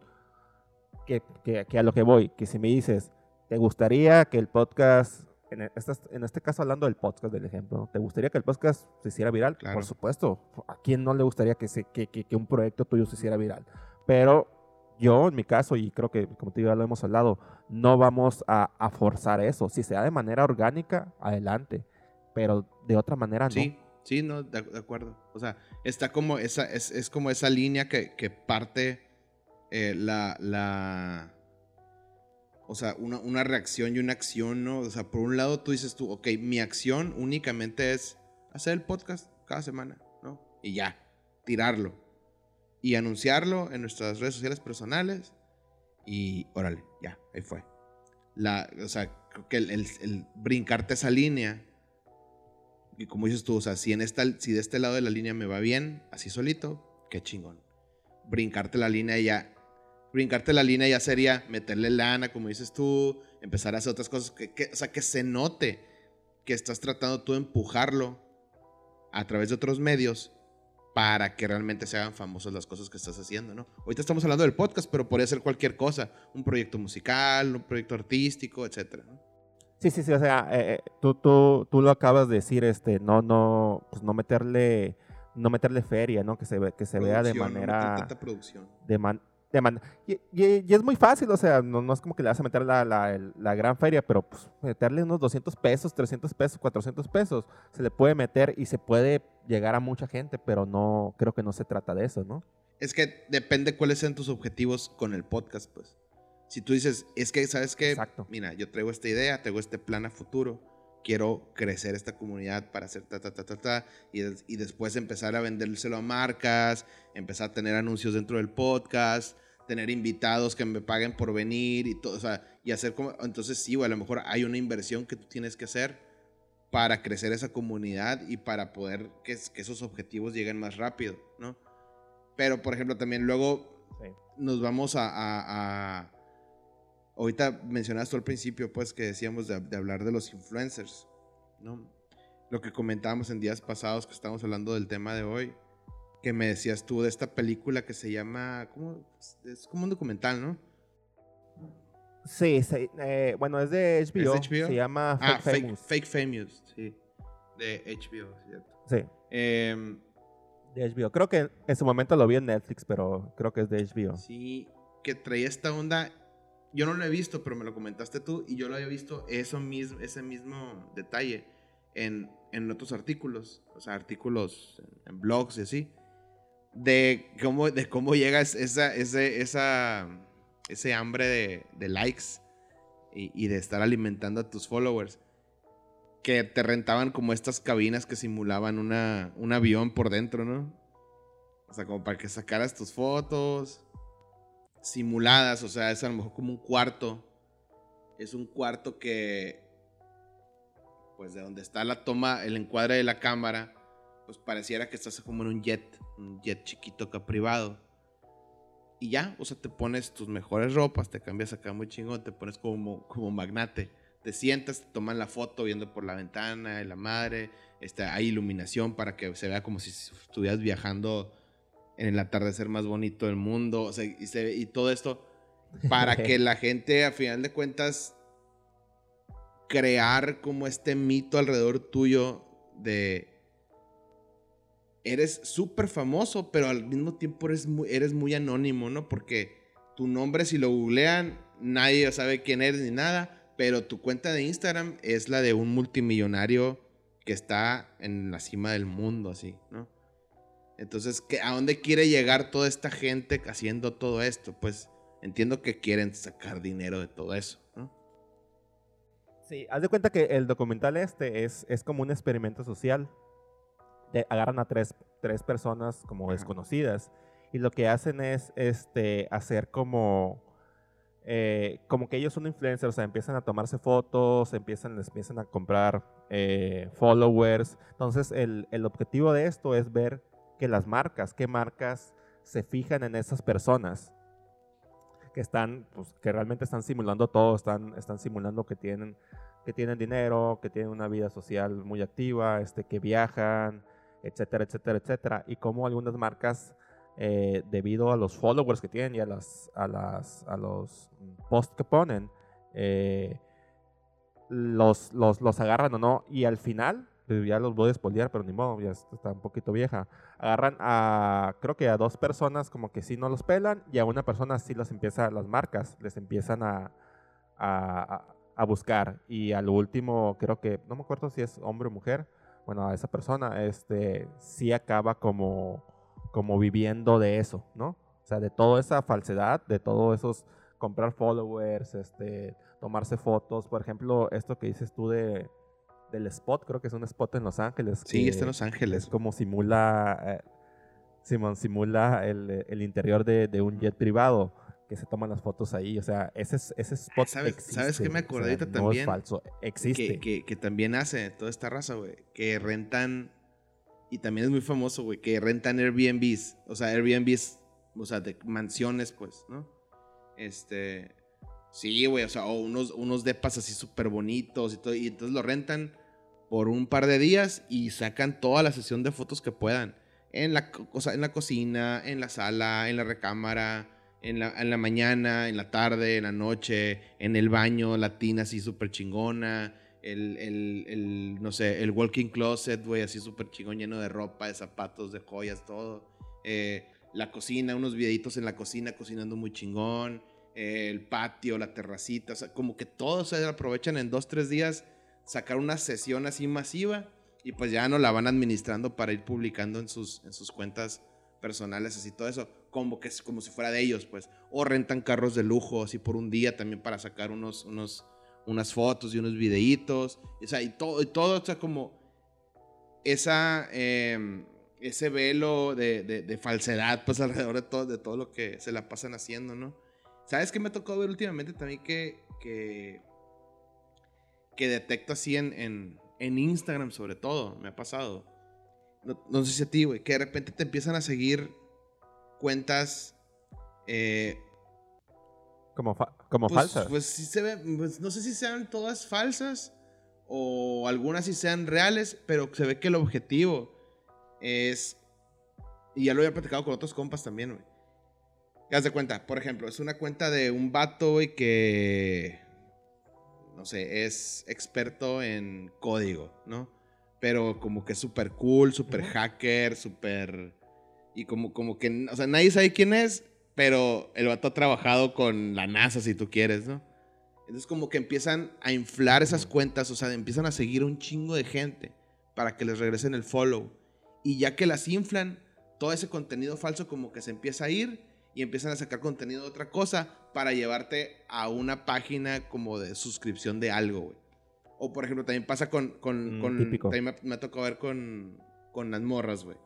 que, que, que a lo que voy, que si me dices, ¿te gustaría que el podcast, en, e- estás- en este caso hablando del podcast del ejemplo. ¿te gustaría que el podcast se hiciera viral? Claro. Por supuesto, ¿a quién no le gustaría que, se, que, que, que un proyecto tuyo se hiciera viral? Pero yo, en mi caso, y creo que, como te digo, ya lo hemos hablado, no vamos a, forzar eso. Si se da de manera orgánica, adelante. Pero de otra manera, no. Sí, sí, no, de, de acuerdo. O sea, está como esa, es, es como esa línea que, que parte eh, la, la, o sea, una, una reacción y una acción, ¿no? O sea, por un lado tú dices tú, ok, mi acción únicamente es hacer el podcast cada semana, ¿no? Y ya, tirarlo. Y anunciarlo en nuestras redes sociales personales. Y órale, ya, ahí fue. O sea, creo que el, el- el brincarte esa línea y como dices tú, o sea, si, en esta, si de este lado de la línea me va bien, así solito, qué chingón. Brincarte la línea ya. Brincarte la línea ya sería meterle lana, como dices tú, empezar a hacer otras cosas. Que, que- o sea, que se note que estás tratando tú de empujarlo a través de otros medios para que realmente se hagan famosas las cosas que estás haciendo, ¿no? Ahorita estamos hablando del podcast, pero podría ser cualquier cosa. Un proyecto musical, un proyecto artístico, etcétera, ¿no? Sí, sí, sí, o sea, eh, eh, tú, tú, tú lo acabas de decir, este, no, no, pues no meterle, no meterle feria, ¿no? Que se, que se vea de Producción, no manera, tanta producción. de man- de man- y, y- y es muy fácil, o sea, no, no es como que le vas a meter la, la gran feria, pero pues meterle unos 200 pesos, 300 pesos, 400 pesos, se le puede meter y se puede llegar a mucha gente, pero no, creo que no se trata de eso, ¿no? Es que depende cuáles sean tus objetivos con el podcast, pues. Si tú dices, es que, ¿sabes qué? Exacto. Mira, yo traigo esta idea, traigo este plan a futuro, quiero crecer esta comunidad para hacer ta, ta, ta, ta, ta, y, y después empezar a vendérselo a marcas, empezar a tener anuncios dentro del podcast, tener invitados que me paguen por venir y todo, o sea, y hacer como, entonces sí, güey, a lo mejor hay una inversión que tú tienes que hacer para crecer esa comunidad y para poder que, es- que esos objetivos lleguen más rápido, ¿no? Pero, por ejemplo, también luego Sí. nos vamos a, a- a- ahorita mencionaste al principio, pues, que decíamos de, de, hablar de los influencers, ¿no? Lo que comentábamos en días pasados que estábamos hablando del tema de hoy, que me decías tú de esta película que se llama, ¿cómo? Es como un documental, ¿no? Sí, eh, bueno, es de HBO. ¿Es HBO? Se llama ah, Fake Famous. Fake, Famous, sí. De HBO, ¿cierto? Sí. Eh, de HBO. Creo que en su momento lo vi en Netflix, pero creo que es de HBO. Sí, que traía esta onda. Yo no lo he visto, pero me lo comentaste tú y yo lo había visto eso mismo, ese mismo detalle en, en otros artículos, o sea, artículos en, blogs y así, de cómo, de cómo llega esa, ese, esa, ese hambre de, de likes y, y de estar alimentando a tus followers que te rentaban como estas cabinas que simulaban una, un avión por dentro, ¿no? O sea, como para que sacaras tus fotos simuladas, o sea, es a lo mejor como un cuarto. Es un cuarto que, pues de donde está la toma, el encuadre de la cámara, pues pareciera que estás como en un jet, un jet chiquito acá privado. Y ya, o sea, te pones tus mejores ropas, te cambias acá muy chingón, te pones como, como magnate te sientas, te toman la foto viendo por la ventana de la madre, este, hay iluminación para que se vea como si estuvieras viajando en el atardecer más bonito del mundo, o sea, y, y todo esto para que la gente, a final de cuentas, crear como este mito alrededor tuyo de eres súper famoso, pero al mismo tiempo eres muy, eres muy anónimo, ¿no? Porque tu nombre, si lo googlean, nadie sabe quién eres ni nada pero tu cuenta de Instagram es la de un multimillonario que está en la cima del mundo, así, ¿no? Entonces, ¿a dónde quiere llegar toda esta gente haciendo todo esto? Pues entiendo que quieren sacar dinero de todo eso, ¿no? Sí, haz de cuenta que el documental este es, es como un experimento social. agarran a tres, tres personas como desconocidas y lo que hacen es este, hacer como eh, como que ellos son influencers, o sea, empiezan a tomarse fotos, empiezan, les empiezan a comprar eh, followers. Entonces, el, el, objetivo de esto es ver que las marcas, qué marcas se fijan en esas personas que están, pues, que realmente están simulando todo, están, están simulando que tienen, que tienen dinero, que tienen una vida social muy activa, este, que viajan, etcétera, etcétera, etcétera. Y cómo algunas marcas eh, debido a los followers que tienen y a, las, a, las, a los posts que ponen, eh, los, los, los, agarran o no. Y al final, ya los voy a spoilear, pero ni modo, ya está un poquito vieja. Agarran a, creo que a dos personas como que sí no los pelan y a una persona sí los empieza, las marcas les empiezan a, a, a buscar. Y al último, creo que, no me acuerdo si es hombre o mujer, bueno, a esa persona, este, sí acaba como como viviendo de eso, ¿no? O sea, de toda esa falsedad, de todos esos comprar followers, este, tomarse fotos. Por ejemplo, esto que dices tú de, del spot, creo que es un spot en Los Ángeles. Sí, está en Los Ángeles. como simula, eh, Simón, simula el, el interior de, de, un jet privado que se toman las fotos ahí. O sea, ese, ese spot ¿Sabes, existe. ¿Sabes qué me acordé también? No es falso, existe. Que, que, que también hace toda esta raza, güey, que rentan y también es muy famoso, güey, que rentan Airbnbs. O sea, Airbnbs, o sea, de mansiones, pues, ¿no? Este. Sí, güey, o sea, o unos, unos depas así súper bonitos y todo. Y entonces lo rentan por un par de días y sacan toda la sesión de fotos que puedan. En la, en la cocina, en la sala, en la recámara, en la, en la mañana, en la tarde, en la noche, en el baño, la tina así súper chingona el, el, el, no sé, el walking closet, güey, así súper chingón, lleno de ropa, de zapatos, de joyas, todo. Eh, la cocina, unos videitos en la cocina cocinando muy chingón. El patio, la terracita, como que todos se aprovechan en dos, tres días sacar una sesión así masiva y pues ya no la van administrando para ir publicando en sus, en sus cuentas personales, así todo eso, como que es como si fuera de ellos, pues. O rentan carros de lujo, así por un día también para sacar unos, unos, unas fotos y unos videitos, o sea, y todo, y todo, o sea, como esa, em, ese velo de, de, falsedad, pues alrededor de todo, de todo lo que se la pasan haciendo, ¿no? ¿Sabes qué me tocó ver últimamente también que, que, que detecto así en, en, en, Instagram sobre todo, me ha pasado? No, sé si a ti, güey, que de repente te empiezan a seguir cuentas... Eh, Como, fa- como Pues, falsas. Pues sí se ve, pues, no sé si sean todas falsas o algunas sí sean reales, pero se ve que el objetivo es, y ya lo había platicado con otros compas también, güey. Haz de cuenta, por ejemplo, es una cuenta de un vato, güey, que, no sé, es experto en código, ¿no? Pero como que es súper cool, súper hacker, súper... Y como, como que, o sea, nadie sabe quién es, pero el vato ha trabajado con la NASA, si tú quieres, ¿no? Entonces como que empiezan a inflar esas cuentas, o sea, empiezan a seguir un chingo de gente para que les regresen el follow. Y ya que las inflan, todo ese contenido falso como que se empieza a ir y empiezan a sacar contenido de otra cosa para llevarte a una página como de suscripción de algo, güey. O por ejemplo, también pasa con... con, Mm, con- típico. También me, me ha tocado ver con, con las morras, güey.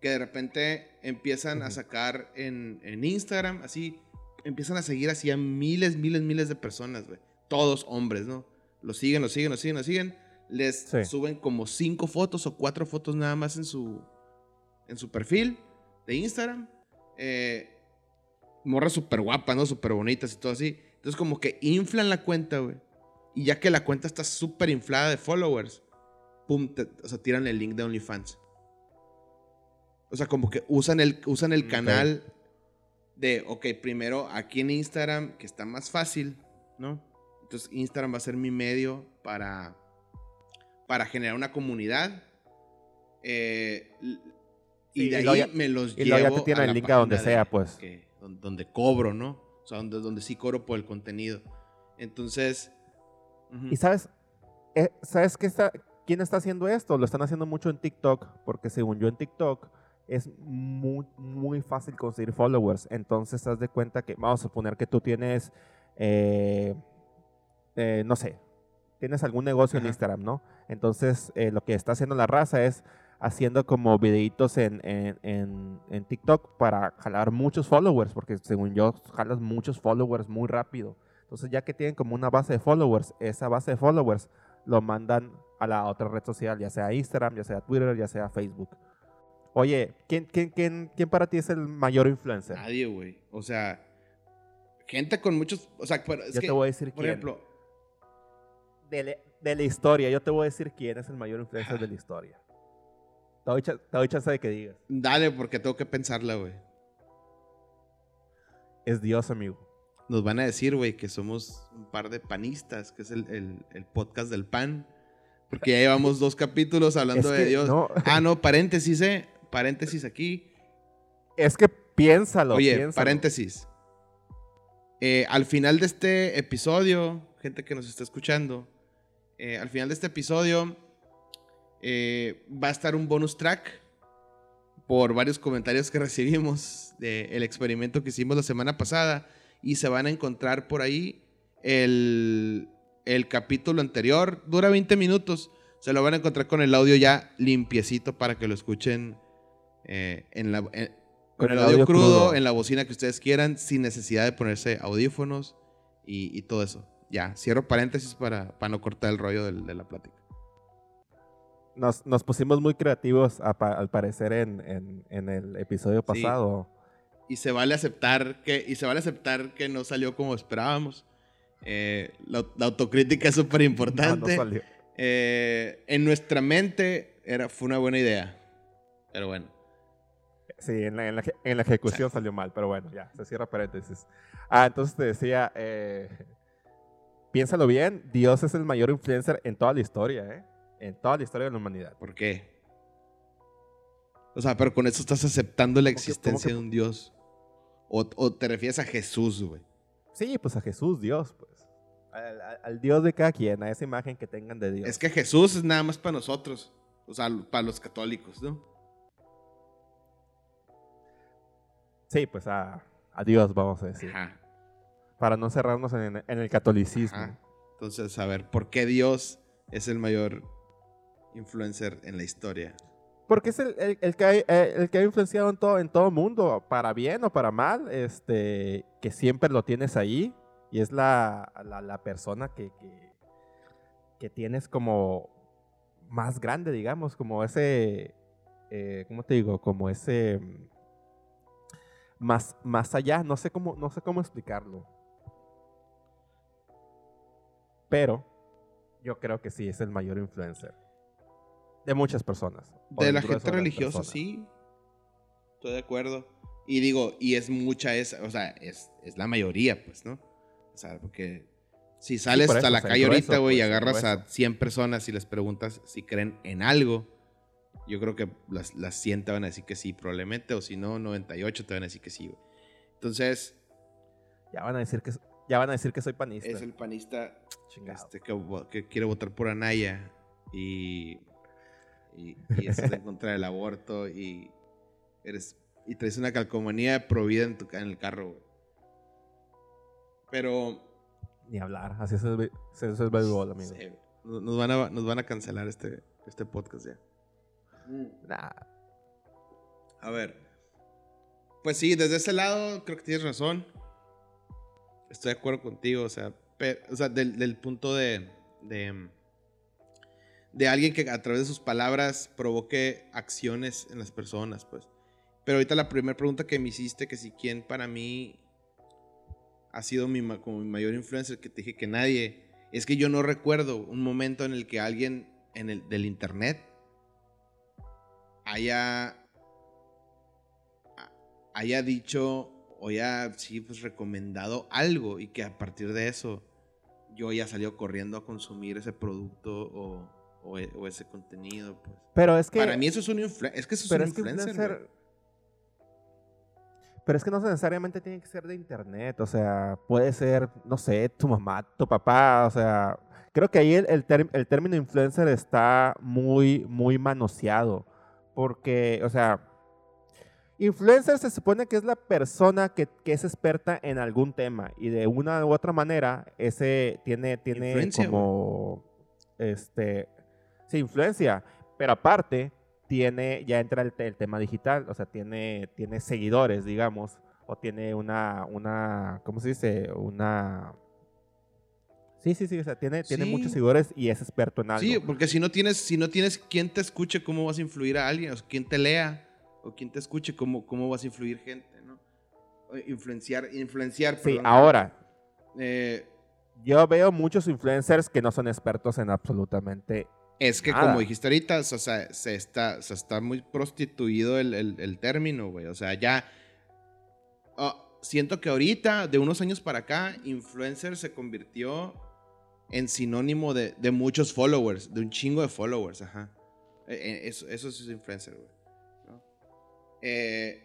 Que de repente empiezan a sacar en, en Instagram, así, empiezan a seguir así a miles, miles, miles de personas, güey. Todos hombres, ¿no? Lo siguen, lo siguen, lo siguen, lo siguen. Les Sí. suben como cinco fotos o cuatro fotos nada más en su, en su perfil de Instagram. Eh, morras súper guapas, ¿no? Súper bonitas y todo así. Entonces como que inflan la cuenta, güey. Y ya que la cuenta está súper inflada de followers, pum, te- o sea, tiran el link de OnlyFans. O sea, como que usan el, usan el canal de, ok, primero aquí en Instagram, que está más fácil, ¿no? Entonces Instagram va a ser mi medio para, para generar una comunidad. Eh, y Sí, de y ahí ya- me los y llevo luego ya te tiran a el link a donde sea, de- pues. que- don- donde, cobro, ¿no? O sea, donde, donde sí cobro por el contenido. Entonces... Y sabes, Eh, ¿sabes qué está, quién está haciendo esto? Lo están haciendo mucho en TikTok, porque según yo en TikTok es muy, muy fácil conseguir followers. Entonces, haz de cuenta que, vamos a suponer que tú tienes, eh, eh, no sé, tienes algún negocio en. Instagram, ¿no? Entonces, eh, lo que está haciendo la raza es haciendo como videitos en, en, en- en TikTok para jalar muchos followers, porque según yo, jalas muchos followers muy rápido. Entonces, ya que tienen como una base de followers, esa base de followers lo mandan a la otra red social, ya sea Instagram, ya sea Twitter, ya sea Facebook. Oye, ¿quién, quién, quién, quién para ti es el mayor influencer? Nadie, güey. O sea, gente con muchos... O sea, pero es yo que, te voy a decir por quién. ejemplo, de, la- de la historia, yo te voy a decir quién es el mayor influencer de la historia. Te doy, te doy chance de que digas. dale porque tengo que pensarla, güey. Es Dios, amigo. Nos van a decir, güey, que somos un par de panistas, que es el, el- el podcast del pan. Porque ya llevamos dos capítulos hablando Es de Dios. no- Ah, no, paréntesis, eh. Paréntesis aquí. Es que piénsalo, Oye, piénsalo. paréntesis. Eh, al final de este episodio, gente que nos está escuchando, eh, al final de este episodio eh, va a estar un bonus track por varios comentarios que recibimos del experimento que hicimos la semana pasada y se van a encontrar por ahí el, el capítulo anterior. Dura 20 minutos. Se lo van a encontrar con el audio ya limpiecito para que lo escuchen eh, en la, en- con el audio, crudo, en la bocina que ustedes quieran, sin necesidad de ponerse audífonos y, y todo eso. Ya, cierro paréntesis para, para no cortar el rollo de, la plática. Nos, nos pusimos muy creativos a al parecer en, en- en el episodio Sí. pasado. Y se vale aceptar que, y se vale aceptar que no salió como esperábamos. Eh, la, la autocrítica es súper No, no importante. salió. Eh, en nuestra mente era, fue una buena idea. Pero bueno. Sí, en la, en la en la ejecución salió mal, pero bueno, ya, se cierra paréntesis. Ah, entonces te decía, eh, piénsalo bien, Dios es el mayor influencer en toda la historia, ¿eh? En toda la historia de la humanidad. ¿Por qué? O sea, pero con eso estás aceptando la ¿Cómo que- existencia que- de un Dios. O, o te refieres a Jesús, güey. Sí, pues a Jesús, Dios, pues. Al, al- al Dios de cada quien, a esa imagen que tengan de Dios. Es que Jesús es nada más para nosotros. O sea, para los católicos, ¿no? Sí, pues a, a Dios, vamos a decir. Ajá. Para no cerrarnos en, en el catolicismo. Ajá. Entonces, a ver, ¿por qué Dios es el mayor influencer en la historia? Porque es el, el- que, eh, el que ha influenciado en todo en todo mundo, para bien o para mal, este, que siempre lo tienes ahí y es la, la, persona que, que, que tienes como más grande, digamos, como ese, eh, ¿cómo te digo? Como ese mm, más, más allá, no sé cómo, no sé cómo explicarlo. pero yo creo que sí es el mayor influencer. De muchas personas. De la gente religiosa, personas. sí. Estoy de acuerdo. Y digo, y es mucha esa, o sea, es, es la mayoría, pues, ¿no? O sea, porque si sales a eso, la o sea, calle ahorita, güey, y pues, agarras a grueso. 100 personas y les preguntas si creen en algo, yo creo que las, las 100 te van a decir que sí, probablemente, o si no, 98 te van a decir que sí, güey. Entonces, Ya van a decir que, ya van a decir que soy panista. es el panista este, que, que quiere votar por Anaya y, y, y estás en contra del aborto y eres y traes una calcomanía de Provida en, tu, en el carro, güey. Pero Ni hablar. Así es el, así es el béisbol, amigo. sí, nos, van a, nos van a cancelar este, este podcast ya. Nah, A ver. Pues sí, desde ese lado creo que tienes razón. Estoy de acuerdo contigo, o sea, o sea del, del punto de, de, de alguien que a través de sus palabras provoque acciones en las personas, pues. Pero ahorita la primera pregunta que me hiciste, que si quién para mí ha sido mi, como mi mayor influencer, que te dije que nadie, es que yo no recuerdo un momento en el que alguien en el, del internet haya haya dicho o haya sí pues recomendado algo y que a partir de eso yo ya salió corriendo a consumir ese producto o, o e- o ese contenido pues Pero es que. para mí eso es un influ- es que eso es pero un es influencer. Pero es que no necesariamente tiene que ser de internet. O sea, puede ser, no sé, tu mamá, tu papá. O sea, creo que ahí el, el, term- el término influencer está muy, muy manoseado. Porque, o sea, influencer se supone que es la persona que, que es experta en algún tema. Y de una u otra manera, ese tiene, tiene Influencia, como. Este. Sí, influencia. Pero aparte, tiene, ya entra el, te- el tema digital, o sea, tiene, tiene seguidores, digamos, o tiene una, una, ¿cómo se dice? Una... Sí, sí, sí, o sea, tiene, tiene muchos seguidores y es experto en algo. sí porque si no tienes si no tienes quien te escuche cómo vas a influir a alguien o quien te lea o quien te escuche cómo cómo vas a influir gente no influenciar influenciar Sí, perdón. ahora, Eh, yo veo muchos influencers que no son expertos en absolutamente... Es que Nada. como dijiste ahorita, o sea, se está, se está muy prostituido el, el- el término, güey. O sea, ya... ah, siento que ahorita, de unos años para acá, influencer se convirtió en sinónimo de, de muchos followers, de un chingo de followers, ajá. Eh, eh, eso, eso es influencer, güey. ¿no? Eh,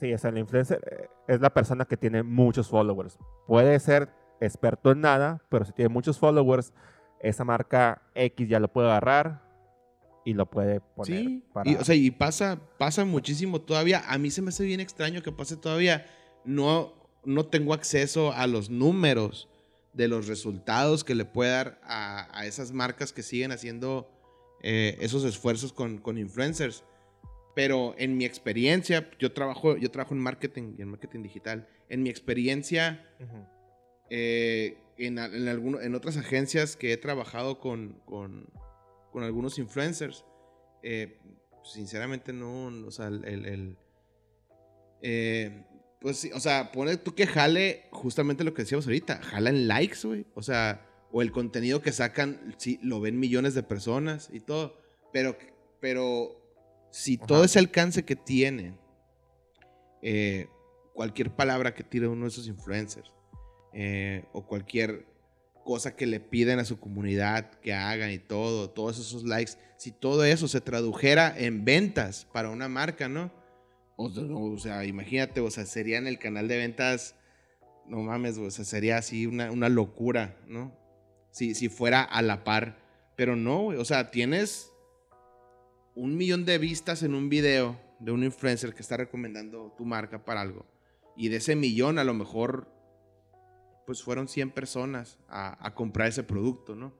Sí, o sea, el influencer es la persona que tiene muchos followers. Puede ser experto en nada, pero si tiene muchos followers, esa marca X ya lo puede agarrar y lo puede poner Sí, para... y, o sea, y pasa, pasa muchísimo todavía. A mí se me hace bien extraño que pase todavía. No, no tengo acceso a los números de los resultados que le puede dar a, a esas marcas que siguen haciendo eh, esos esfuerzos con, con influencers. Pero en mi experiencia, yo trabajo, yo trabajo en marketing y en marketing digital. En mi experiencia, eh, en, en, alguno- en otras agencias que he trabajado con, con- con algunos influencers, eh, sinceramente no, o sea, el... el- el, eh, pues sí, o sea, pone tú que jale justamente lo que decíamos ahorita, jala en likes, güey, o sea, o el contenido que sacan, sí, lo ven millones de personas y todo, pero, pero si todo Ajá. ese alcance que tiene, eh, cualquier palabra que tire uno de esos influencers, eh, o cualquier cosa que le piden a su comunidad que hagan y todo, todos esos likes, si todo eso se tradujera en ventas para una marca, ¿no? O, o sea, imagínate, o sea, sería en el canal de ventas, no mames, o sea, sería así una, una locura, ¿no? Si, si fuera a la par, pero no, o sea, tienes un millón de vistas en un video de un influencer que está recomendando tu marca para algo. Y de ese millón a lo mejor pues fueron 100 personas a, a comprar ese producto, ¿no?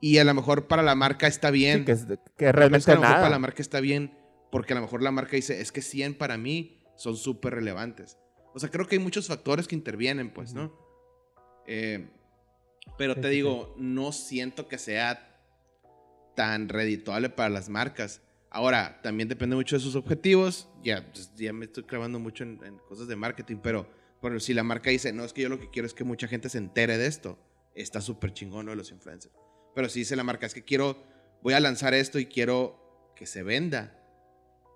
Y a lo mejor para la marca está bien. Sí, que, es- que realmente a lo mejor nada. para la marca está bien porque a lo mejor la marca dice, es que 100 para mí son súper relevantes. O sea, creo que hay muchos factores que intervienen, pues, ¿no? Eh, pero te digo, no siento que sea tan redituable para las marcas. Ahora, también depende mucho de sus objetivos. Ya, pues, ya me estoy clavando mucho en, en cosas de marketing, pero, pero si la marca dice, no, es que yo lo que quiero es que mucha gente se entere de esto, está súper chingón lo de los influencers. Pero si dice la marca, es que quiero, voy a lanzar esto y quiero que se venda.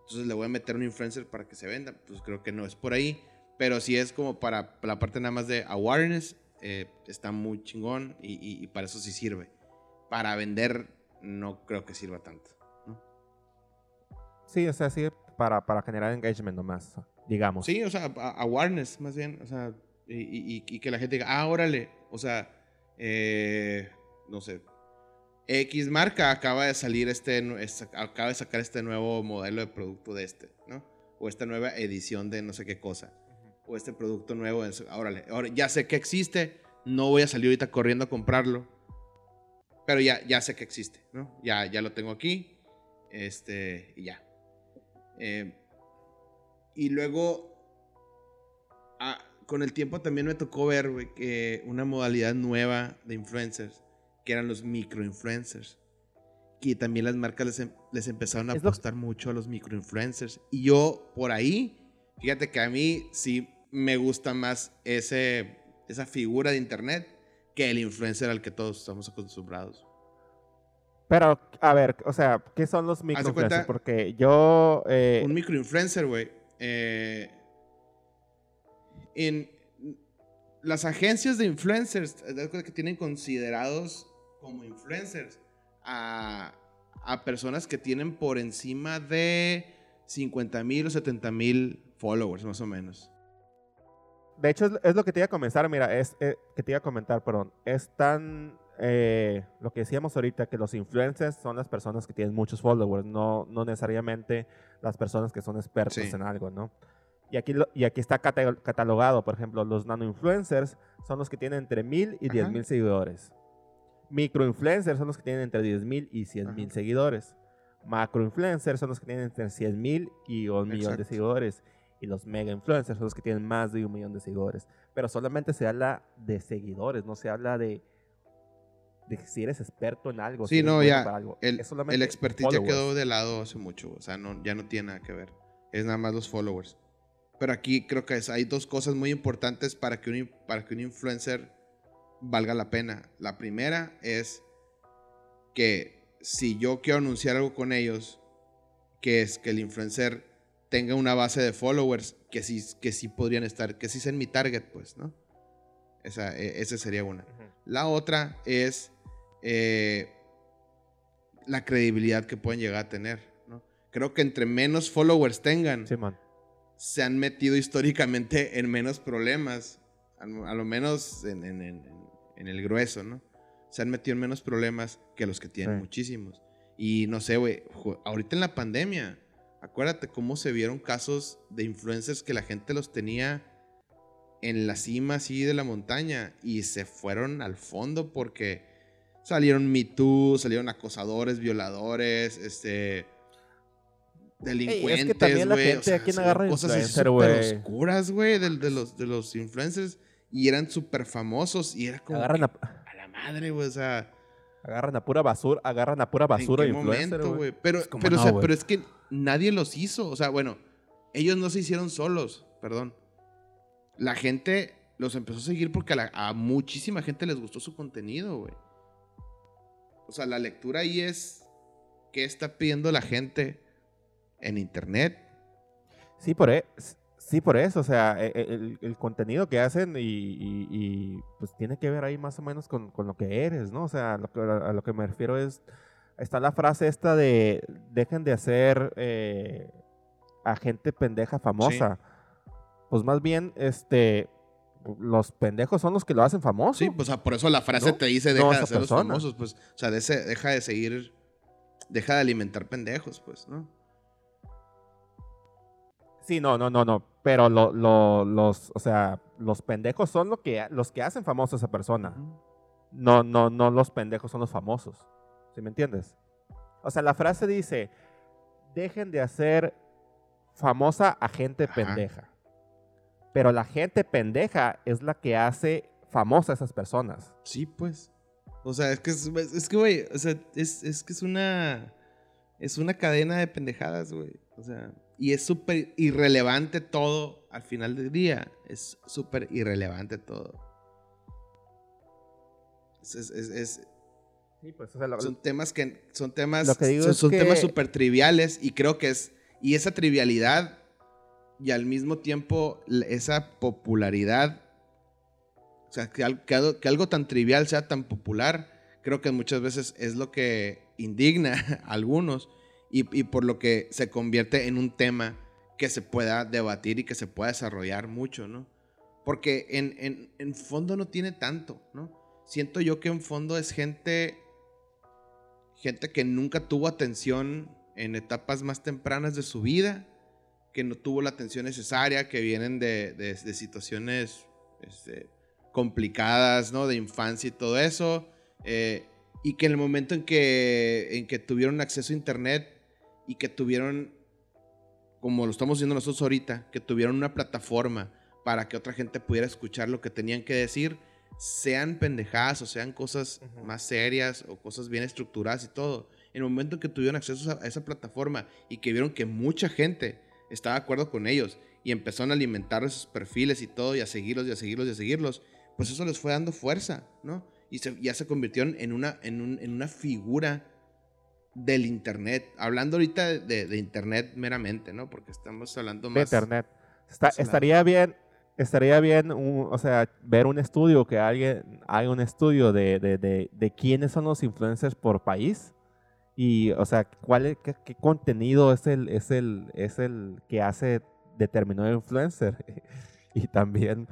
Entonces le voy a meter un influencer para que se venda. Pues creo que no es por ahí. Pero si es como para la parte nada más de awareness, eh, está muy chingón y, para eso sí sirve. Para vender no creo que sirva tanto. Sí, o sea, sí para, para generar engagement nomás, digamos. Sí, o sea, awareness más bien. O sea, y, que la gente diga, ah, órale. O sea, eh, no sé, X marca acaba de salir este, acaba de sacar este nuevo modelo de producto de este, ¿no? O esta nueva edición de no sé qué cosa. O este producto nuevo. Órale, ahora ya sé que existe, no voy a salir ahorita corriendo a comprarlo. Pero ya, ya sé que existe, ¿no? Ya, ya lo tengo aquí. Este, y ya. Eh, y luego, ah, con el tiempo también me tocó ver, que una modalidad nueva de influencers, que eran los microinfluencers. Y también las marcas les, em, les empezaron a apostar mucho a los microinfluencers. Y yo, por ahí, fíjate que a mí sí me gusta más ese, esa figura de internet que el influencer al que todos estamos acostumbrados. Pero, a ver, o sea, ¿qué son los microinfluencers? Porque yo... Eh, un microinfluencer, güey. Eh, en las agencias de influencers, que tienen considerados como influencers a, personas que tienen por encima de 50 mil o 70 mil followers, más o menos. De hecho, es, lo que te iba a comenzar, mira, es eh, que te iba a comentar, perdón. Es tan eh, lo que decíamos ahorita, que los influencers son las personas que tienen muchos followers, no, no necesariamente las personas que son expertos en algo, ¿no? Y aquí, y aquí está catalogado, por ejemplo, los nano-influencers son los que tienen entre mil y diez mil seguidores. Micro-influencers son los que tienen entre diez mil y cien mil seguidores. Macro-influencers son los que tienen entre cien mil y un millón de seguidores. Y los mega-influencers son los que tienen más de un millón de seguidores. Pero solamente se habla de seguidores, no se habla de, de si eres experto en algo. Sí, no, ya. El, el expertise ya quedó de lado hace mucho. O sea, no, ya no tiene nada que ver. Es nada más los followers. Pero aquí creo que hay dos cosas muy importantes para que, un, para que un influencer valga la pena. La primera es que si yo quiero anunciar algo con ellos, que es que el influencer tenga una base de followers que sí, que sí podrían estar, que sí sean mi target, pues, ¿no? Esa, e, sería una. La otra es eh, la credibilidad que pueden llegar a tener, ¿no? Creo que entre menos followers tengan, se han metido históricamente en menos problemas, a, lo menos en, el grueso, ¿no? Se han metido en menos problemas que los que tienen muchísimos. Y no sé, güey, ahorita en la pandemia, acuérdate cómo se vieron casos de influencers que la gente los tenía en la cima así de la montaña y se fueron al fondo porque salieron Me Too, salieron acosadores, violadores, este delincuentes, es que también la gente aquí agarra cosas súper oscuras, güey, de, de, los, de los influencers. Y eran súper famosos y era como agarran a, la madre, güey, o sea... Agarran a pura basura, agarran a pura basura ¿En qué momento, güey? Pero, pero, o sea, pero es que nadie los hizo, o sea, bueno, ellos no se hicieron solos, perdón. La gente los empezó a seguir porque a, a muchísima gente les gustó su contenido, güey. O sea, la lectura ahí es qué está pidiendo la gente en internet. Sí, por, e sí, por eso, o sea, e, e, el, contenido que hacen y, pues tiene que ver ahí más o menos con, lo que eres, ¿no? O sea, a lo que me refiero es, está la frase esta de, dejen de hacer eh, a gente pendeja famosa. Pues más bien, este, los pendejos son los que lo hacen famoso. Sí, pues por eso la frase te dice deja de hacer los famosos, pues, o sea, deja de seguir, deja de alimentar pendejos, pues, ¿no? Sí, no, no, no, no. Pero los, o sea, los pendejos son lo que, los que hacen famoso a esa persona. No, no, no los pendejos son los famosos. ¿Sí me entiendes? O sea, la frase dice, dejen de hacer famosa a gente pendeja. Pero la gente pendeja es la que hace famosa a esas personas. Sí, pues. O sea, es que, es, que, güey, o sea, es, es que es una, es una cadena de pendejadas, güey. O sea, y es súper irrelevante todo al final del día. Es súper irrelevante todo. Es, es- Sí, pues, o sea, lo- son temas que son temas Lo que digo son, es son que- temas súper triviales y creo que es y esa trivialidad y al mismo tiempo esa popularidad o sea que algo tan trivial sea tan popular creo que muchas veces es lo que indigna a algunos y, y por lo que se convierte en un tema que se pueda debatir y que se pueda desarrollar mucho, ¿no? Porque en, en, en fondo no tiene tanto, ¿no? Siento yo que en fondo es gente gente que nunca tuvo atención en etapas más tempranas de su vida, que no tuvo la atención necesaria, que vienen de, de- de situaciones este, complicadas, ¿no? De infancia y todo eso, eh, y que en el momento en que, en que tuvieron acceso a internet y que tuvieron, como lo estamos viendo nosotros ahorita, que tuvieron una plataforma para que otra gente pudiera escuchar lo que tenían que decir, sean pendejadas o sean cosas Ujú. más serias o cosas bien estructuradas y todo. En el momento en que tuvieron acceso a esa plataforma y que vieron que mucha gente estaba de acuerdo con ellos y empezaron a alimentar esos perfiles y todo y a seguirlos y a seguirlos y a seguirlos, pues eso les fue dando fuerza, ¿no? Y se- ya se convirtieron en una, en, un- en una figura del Internet. Hablando ahorita de, de- de Internet meramente, ¿no? Porque estamos hablando de más... internet. Está- más lado. estaría bien, estaría bien, un- o sea, ver un estudio, que alguien haga un estudio de, de, de, de quiénes son los influencers por país y, o sea, cuál es- qué, contenido es el, es el, es el que hace determinado influencer y también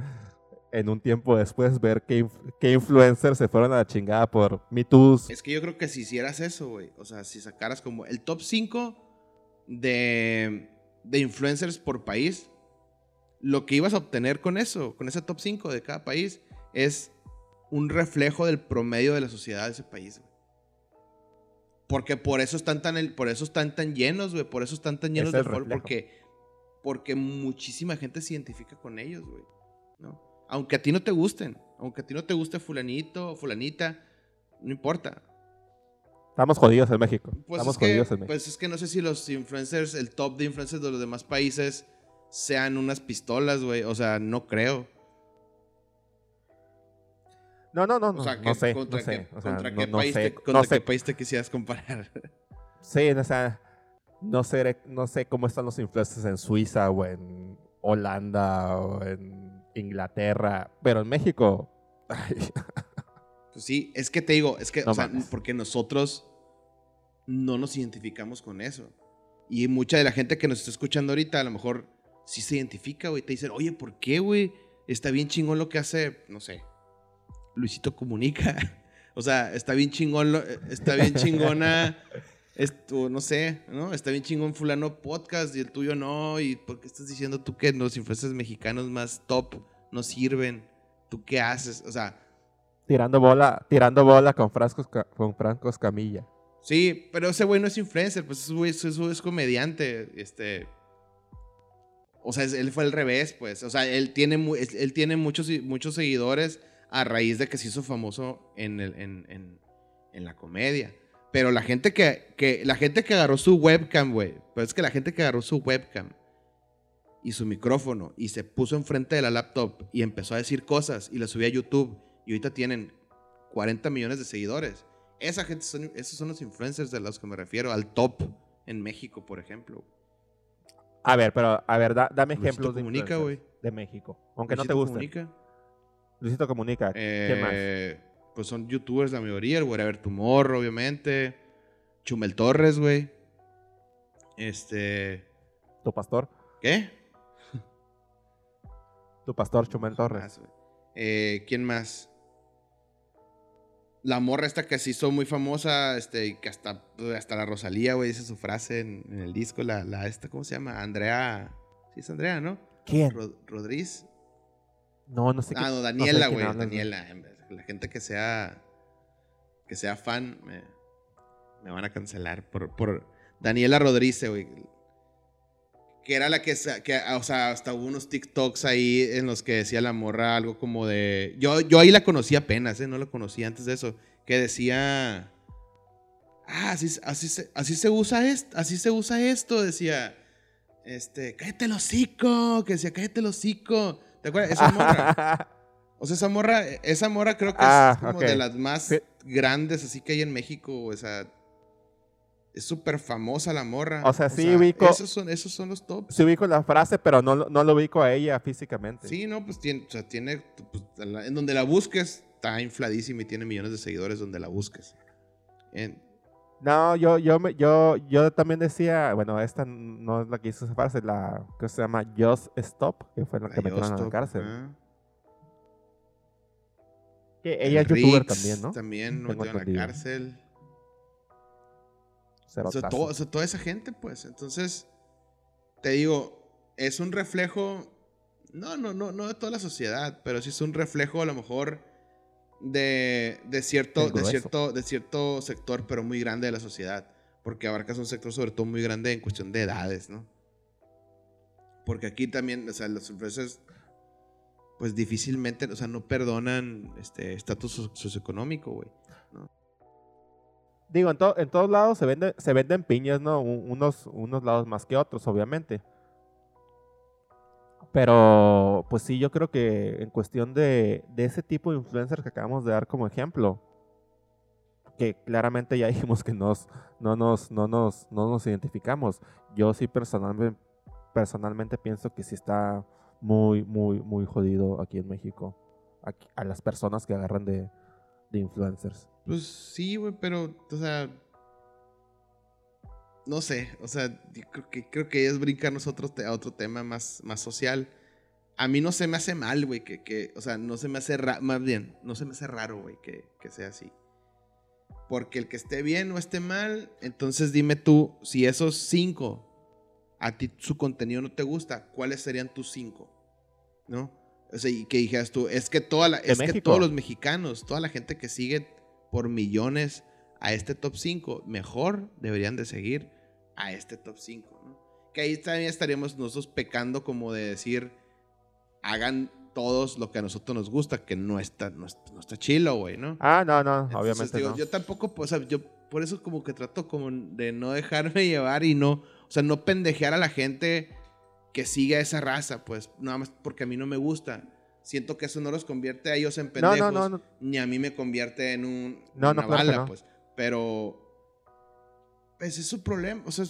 en un tiempo después ver qué, qué influencers se fueron a la chingada por Me Too's. Es que yo creo que si hicieras eso, güey, o sea, si sacaras como el top 5 de, de influencers por país, lo que ibas a obtener con eso, con ese top 5 de cada país, es un reflejo del promedio de la sociedad de ese país, güey. Porque por eso están tan, el- por eso están tan llenos, güey, por eso están tan llenos Es de reflejo. porque, porque muchísima gente se identifica con ellos, güey, ¿no? Aunque a ti no te gusten, aunque a ti no te guste fulanito o fulanita, no importa, Estamos jodidos en México. pues Estamos es, que, jodidos en México. pues es que no sé si los influencers, el top de influencers de los demás países sean unas pistolas, güey. O sea, no creo. No, no, no, O no, sea, no que- sé, contra no sé. qué, o sea, contra no- qué no país, sé, te, contra sé qué país te quisieras comparar. Sí, o sea, no sé, no sé cómo están los influencers en Suiza o en Holanda o en Inglaterra, pero en México, ay, Pues sí, es que te digo, es que, o sea, porque nosotros no nos identificamos con eso. Y mucha de la gente que nos está escuchando ahorita, a lo mejor sí se identifica, güey. Te dicen, oye, ¿por qué, güey? Está bien chingón lo que hace, no sé, Luisito Comunica. O sea, está bien chingón, está bien chingona, esto, no sé, ¿no? Está bien chingón fulano podcast y el tuyo no. ¿Y por qué estás diciendo tú que los influencers mexicanos más top no sirven? ¿Tú qué haces? O sea, tirando bola, tirando bola con Francos, Ca- con Francos Camilla. Sí, pero ese güey no es influencer, pues ese güey güey es comediante, este... O sea, es- él fue al revés, pues. O sea, él tiene, es- él tiene muchos, muchos seguidores a raíz de que se hizo famoso en, el- en, en- en la comedia. Pero la gente que, que, la gente que agarró su webcam, güey, pero es que la gente que agarró su webcam y su micrófono y se puso enfrente de la laptop y empezó a decir cosas y la subió a YouTube y ahorita tienen 40 millones de seguidores. Esa gente son, esos son los influencers de los que me refiero, al top en México, por ejemplo. A ver, pero, a ver, da- dame Luisito ejemplos de Comunica, influencers güey. de México, aunque no te guste. Comunica. Luisito Comunica, ¿qué más? Eh, Pues son youtubers la mayoría, el Whatever Tomorrow, obviamente. Chumel Torres, güey. Este. Tu pastor, ¿Qué? tu pastor Chumel Torres. Más. Eh, ¿Quién más? La morra esta que se hizo muy famosa, este, y que hasta, hasta la Rosalía, güey, dice su frase en, en el disco, la, la esta, ¿cómo se llama? Andrea. Sí, es Andrea, ¿no? ¿Quién? Rod- Rodríguez. No, no sé Ah, qué- no, sé Daniela, güey. hablas, Daniela. en vez- La gente que sea. Que sea fan. Me, me van a cancelar por. por Daniela Rodríguez, güey. Que era la que, que. O sea, hasta hubo unos TikToks ahí en los que decía la morra algo como de. Yo, yo ahí la conocí apenas, ¿eh? No la conocí antes de eso. Que decía. Ah, así, así, se, así se usa esto. Así se usa esto. Decía. Este. Cállate el hocico. Que decía, cállate el hocico. ¿Te acuerdas? Esa morra. O sea, esa morra, esa morra creo que Ah, es como ok. de las más Sí. grandes así que hay en México. O sea, es súper famosa la morra. O sea, sí ubico- Esos son, esos son los tops. Sí ubico la frase, pero no, no lo ubico a ella físicamente. Sí, no, pues tiene, o sea, tiene, pues, en donde la busques, está infladísima y tiene millones de seguidores donde la busques. En- No, yo, yo, yo, yo también decía, bueno, esta no es la que hizo esa frase, la que se llama Just Stop, que fue la que metieron a la cárcel. Que ella es youtuber también, ¿no? También lo metieron a la cárcel. O sea, todo- o sea, toda esa gente, pues. Entonces, te digo, es un reflejo, no, no, no, no de toda la sociedad, pero sí es un reflejo a lo mejor de, de cierto, de cierto, de cierto sector, pero muy grande de la sociedad. Porque abarcas un sector sobre todo muy grande en cuestión de edades, ¿no? Porque aquí también, o sea, los influencers, pues difícilmente, o sea, no perdonan este estatus so- socioeconómico, güey. Digo, en, to- en todos lados se, vende, se venden piñas, ¿no? Unos, unos lados más que otros, obviamente. Pero, pues sí, yo creo que en cuestión de, de ese tipo de influencers que acabamos de dar como ejemplo, que claramente ya dijimos que nos, no, nos, no, nos, no nos identificamos. Yo sí personalmente, personalmente pienso que sí está muy, muy, muy jodido aquí en México. A las personas que agarran de, de influencers. Pues sí, güey, pero, o sea. No sé, o sea, yo creo que, creo que es brincarnos a otro, a otro tema más, más social. A mí no se me hace mal, güey, que, que, o sea, no se me hace raro, más bien, no se me hace raro, güey, que, que sea así. Porque el que esté bien o esté mal, entonces dime tú, si esos cinco, a ti su contenido no te gusta, ¿cuáles serían tus cinco? ¿No? O sea, y que dijeras tú, es que, toda la, es que todos los mexicanos, toda la gente que sigue por millones a este top 5, mejor deberían de seguir a este top 5, ¿no? Que ahí también estaríamos nosotros pecando como de decir, hagan todos lo que a nosotros nos gusta, que no está, no está, no está chilo, güey, ¿no? Ah, no, no, Entonces, obviamente digo, no. Yo tampoco, pues, o sea, yo por eso como que trato como de no dejarme llevar y no, o sea, no pendejear a la gente que sigue a esa raza, pues, nada más porque a mí no me gusta. Siento que eso no los convierte a ellos en pendejos, no, no, no. ni a mí me convierte en un una claro bala, pues. Pero, pues es su problema, o sea,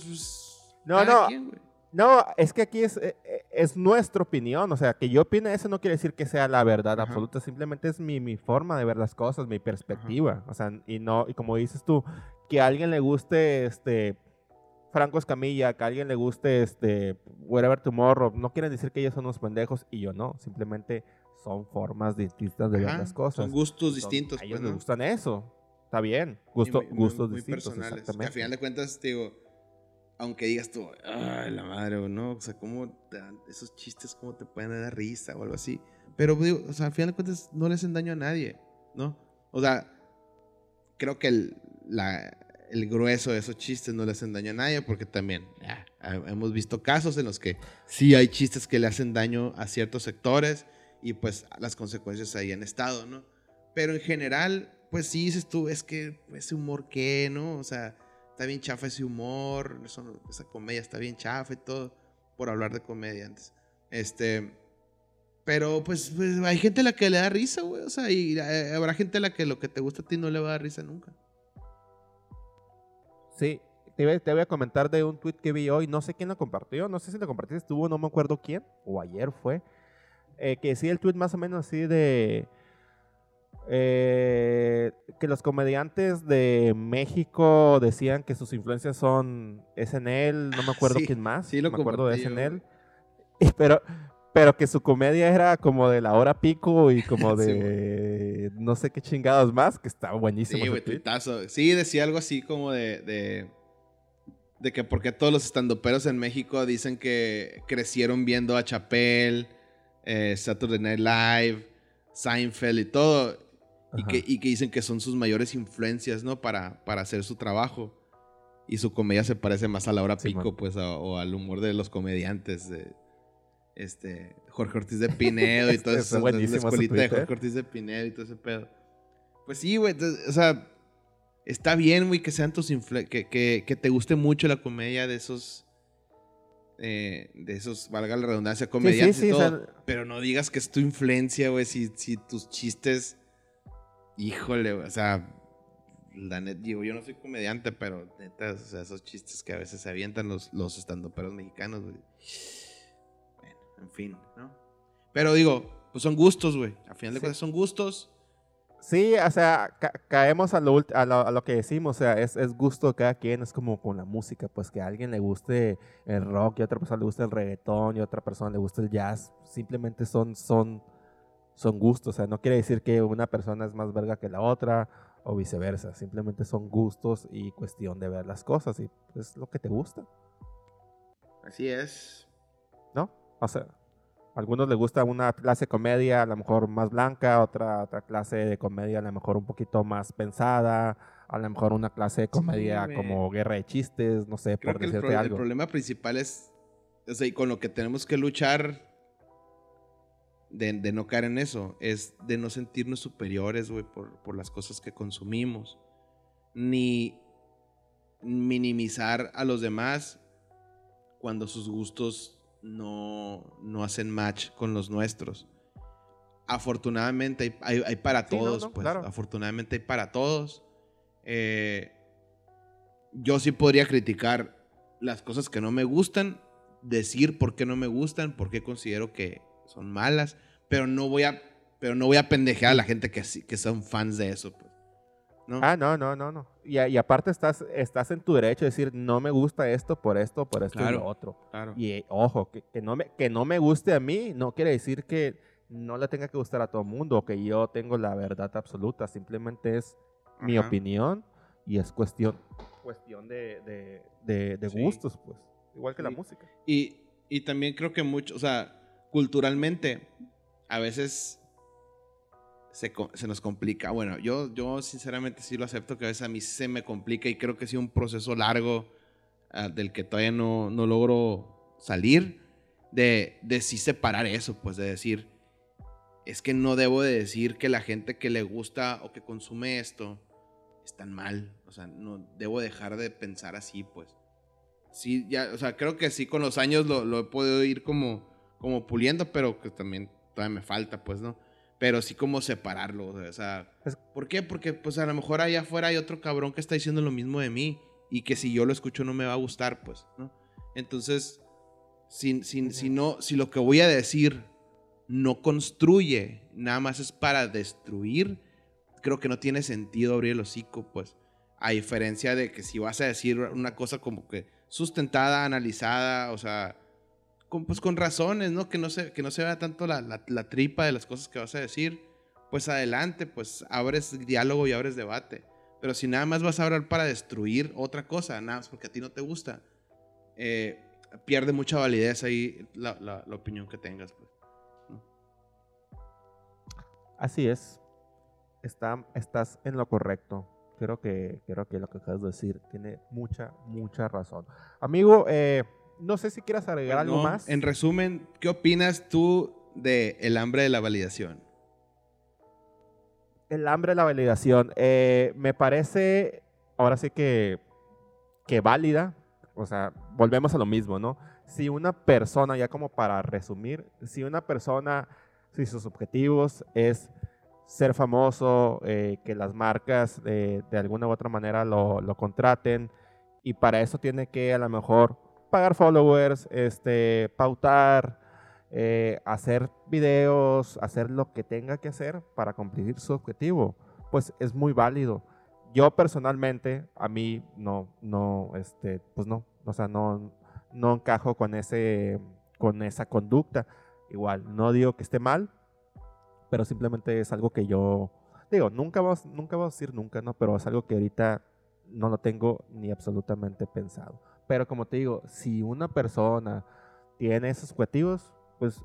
No, no. quien. No, es que aquí es, eh, es nuestra opinión. O sea, que yo opine eso no quiere decir que sea la verdad Ajá. absoluta. Simplemente es mi, mi forma de ver las cosas, mi perspectiva. O sea, y no, y como dices tú, que a alguien le guste este Franco Escamilla, que a alguien le guste este Whatever Tomorrow, no quieren decir que ellos son unos pendejos y yo no. Simplemente son formas distintas de ver las cosas. Son gustos Son- distintos, A ellos pues, les gustan eso. Está bien. Gusto, muy- muy- gustos muy distintos. personales. Que Exactamente. a final de cuentas, te digo, aunque digas tú, ay, la madre, o no, o sea, cómo te esos chistes, cómo te pueden dar risa o algo así. Pero, digo, o sea, al final de cuentas, no le hacen daño a nadie, ¿no? O sea, creo que el, la- el grueso de esos chistes no le hacen daño a nadie, porque también hemos visto casos en los que sí hay chistes que le hacen daño a ciertos sectores y pues las consecuencias ahí han estado, ¿no? Pero en general, pues sí dices tú, es que ese humor qué, ¿no? O sea, está bien chafa ese humor, esa comedia está bien chafa y todo, por hablar de comediantes. Este, pero pues, pues, hay gente a la que le da risa, güey, o sea, y eh, habrá gente a la que lo que te gusta a ti no le va a dar risa nunca. Sí, te voy, a comentar de un tweet que vi hoy, no sé quién lo compartió, no sé si lo compartiste tú, no me acuerdo quién, o ayer fue, eh, que sí, el tweet más o menos así de eh, que los comediantes de México decían que sus influencias son SNL, no me acuerdo Sí, quién más, sí lo me acuerdo de SNL, y- pero, pero que su comedia era como de la hora pico y como Sí, de no sé qué chingados más, que estaba buenísimo. Sí, güey. Sí, decía algo así como de, de, de que porque todos los estandoperos en México dicen que crecieron viendo a Chappelle, eh, Saturday Night Live, Seinfeld y todo, y que, y que dicen que son sus mayores influencias, ¿no? Para, para hacer su trabajo. Y su comedia se parece más a la hora pico, pues, a- o al humor de los comediantes. de, este, Jorge Ortiz de Pinedo y todo eso. La escuelita de. Jorge Ortiz de Pinedo y todo ese pedo. Pues sí, güey. O sea, está bien, güey, que sean tus que, que, que te guste mucho la comedia de esos eh, de esos, valga la redundancia, comediantes sí, y o todo. sea- pero no digas que es tu influencia, güey, si, si tus chistes, híjole, o sea, la net, digo, yo no soy comediante, pero neta, o sea, esos chistes que a veces se avientan los, los estandoperos mexicanos, güey. Bueno, en fin, ¿no? Pero digo, pues son gustos, güey. A final de Sí. cuentas son gustos. Sí, o sea, ca- caemos a lo, a, lo, a lo que decimos, o sea, es, es gusto de cada quien, es como con la música, pues que a alguien le guste el rock y a otra persona le guste el reggaetón y a otra persona le guste el jazz, simplemente son, son, son gustos, o sea, no quiere decir que una persona es más verga que la otra o viceversa, simplemente son gustos y cuestión de ver las cosas y es lo que te gusta, Así es. ¿no? O sea, a algunos les gusta una clase de comedia a lo mejor más blanca, otra, otra clase de comedia a lo mejor un poquito más pensada, a lo mejor una clase de comedia güey. como guerra de chistes, no sé, Creo por el, decirte el algo. problema principal es, o sea, y con lo que tenemos que luchar de, de no caer en eso, es de no sentirnos superiores, güey, por, por las cosas que consumimos. Ni minimizar a los demás cuando sus gustos no, no hacen match con los nuestros. Afortunadamente hay, hay- hay para Sí, no, todos, no, pues. claro. Afortunadamente hay para todos. Eh, yo sí podría criticar las cosas que no me gustan, decir por qué no me gustan, por qué considero que son malas, pero no voy a, pero no voy a pendejear a la gente que, que son fans de eso. Pues. ¿no? Ah, no, no, no, no. Y, y aparte estás, estás en tu derecho de decir, no me gusta esto por esto, por esto y Claro. lo otro. claro. Y ojo, que, que no me, que no me guste a mí no quiere decir que no le tenga que gustar a todo el mundo o que yo tengo la verdad absoluta. Simplemente es mi Ajá. opinión y es cuestión, cuestión de, de, de- de Sí. gustos, pues. Igual que la Sí. música. Y, y también creo que mucho, o sea, culturalmente, a veces se, nos complica. Bueno, yo, yo sinceramente sí lo acepto que a veces a mí se me complica y creo que sí un proceso largo ah, del que todavía no, no logro salir, de, de sí separar eso, pues de decir, es que no debo de decir que la gente que le gusta o que consume esto están mal. O sea, no debo dejar de pensar así, pues sí, ya, o sea, creo que sí con los años lo, lo he podido ir como, como puliendo, pero que también todavía me falta, pues, ¿no? Pero sí como separarlo, o sea, ¿por qué? Porque pues a lo mejor allá afuera hay otro cabrón que está diciendo lo mismo de mí y que si yo lo escucho no me va a gustar, pues, ¿no? Entonces, si, si, si no, si lo que voy a decir no construye, nada más es para destruir, creo que no tiene sentido abrir el hocico, pues. A diferencia de que si vas a decir una cosa como que sustentada, analizada, o sea, pues con razones, ¿no? Que no se, que no se vea tanto la, la- tripa de las cosas que vas a decir, pues adelante, pues abres diálogo y abres debate. Pero si nada más vas a hablar para destruir otra cosa, nada más porque a ti no te gusta, eh, pierde mucha validez ahí la, opinión que tengas, pues. Así es. Está, estás en lo correcto. Creo que, creo que lo que acabas de decir tiene mucha, mucha razón. Amigo, eh, no sé si quieras agregar algo No, más. En resumen, ¿qué opinas tú de el hambre de la validación? El hambre de la validación. eh, me parece, ahora sí que, que válida. O sea, volvemos a lo mismo, ¿no? Si una persona, ya como para resumir, si una persona, si sus objetivos es ser famoso, eh, que las marcas eh, de alguna u otra manera lo, lo contraten, y para eso tiene que a lo mejor pagar followers, este, pautar, eh, hacer videos, hacer lo que tenga que hacer para cumplir su objetivo, pues es muy válido. Yo personalmente, a mí no, no, este, pues no, o sea, no, no encajo con ese, con esa conducta. Igual, no digo que esté mal, pero simplemente es algo que yo, digo, nunca vamos, nunca vamos a decir nunca, ¿no? Pero es algo que ahorita no lo tengo ni absolutamente pensado. Pero como te digo, si una persona tiene esos objetivos, pues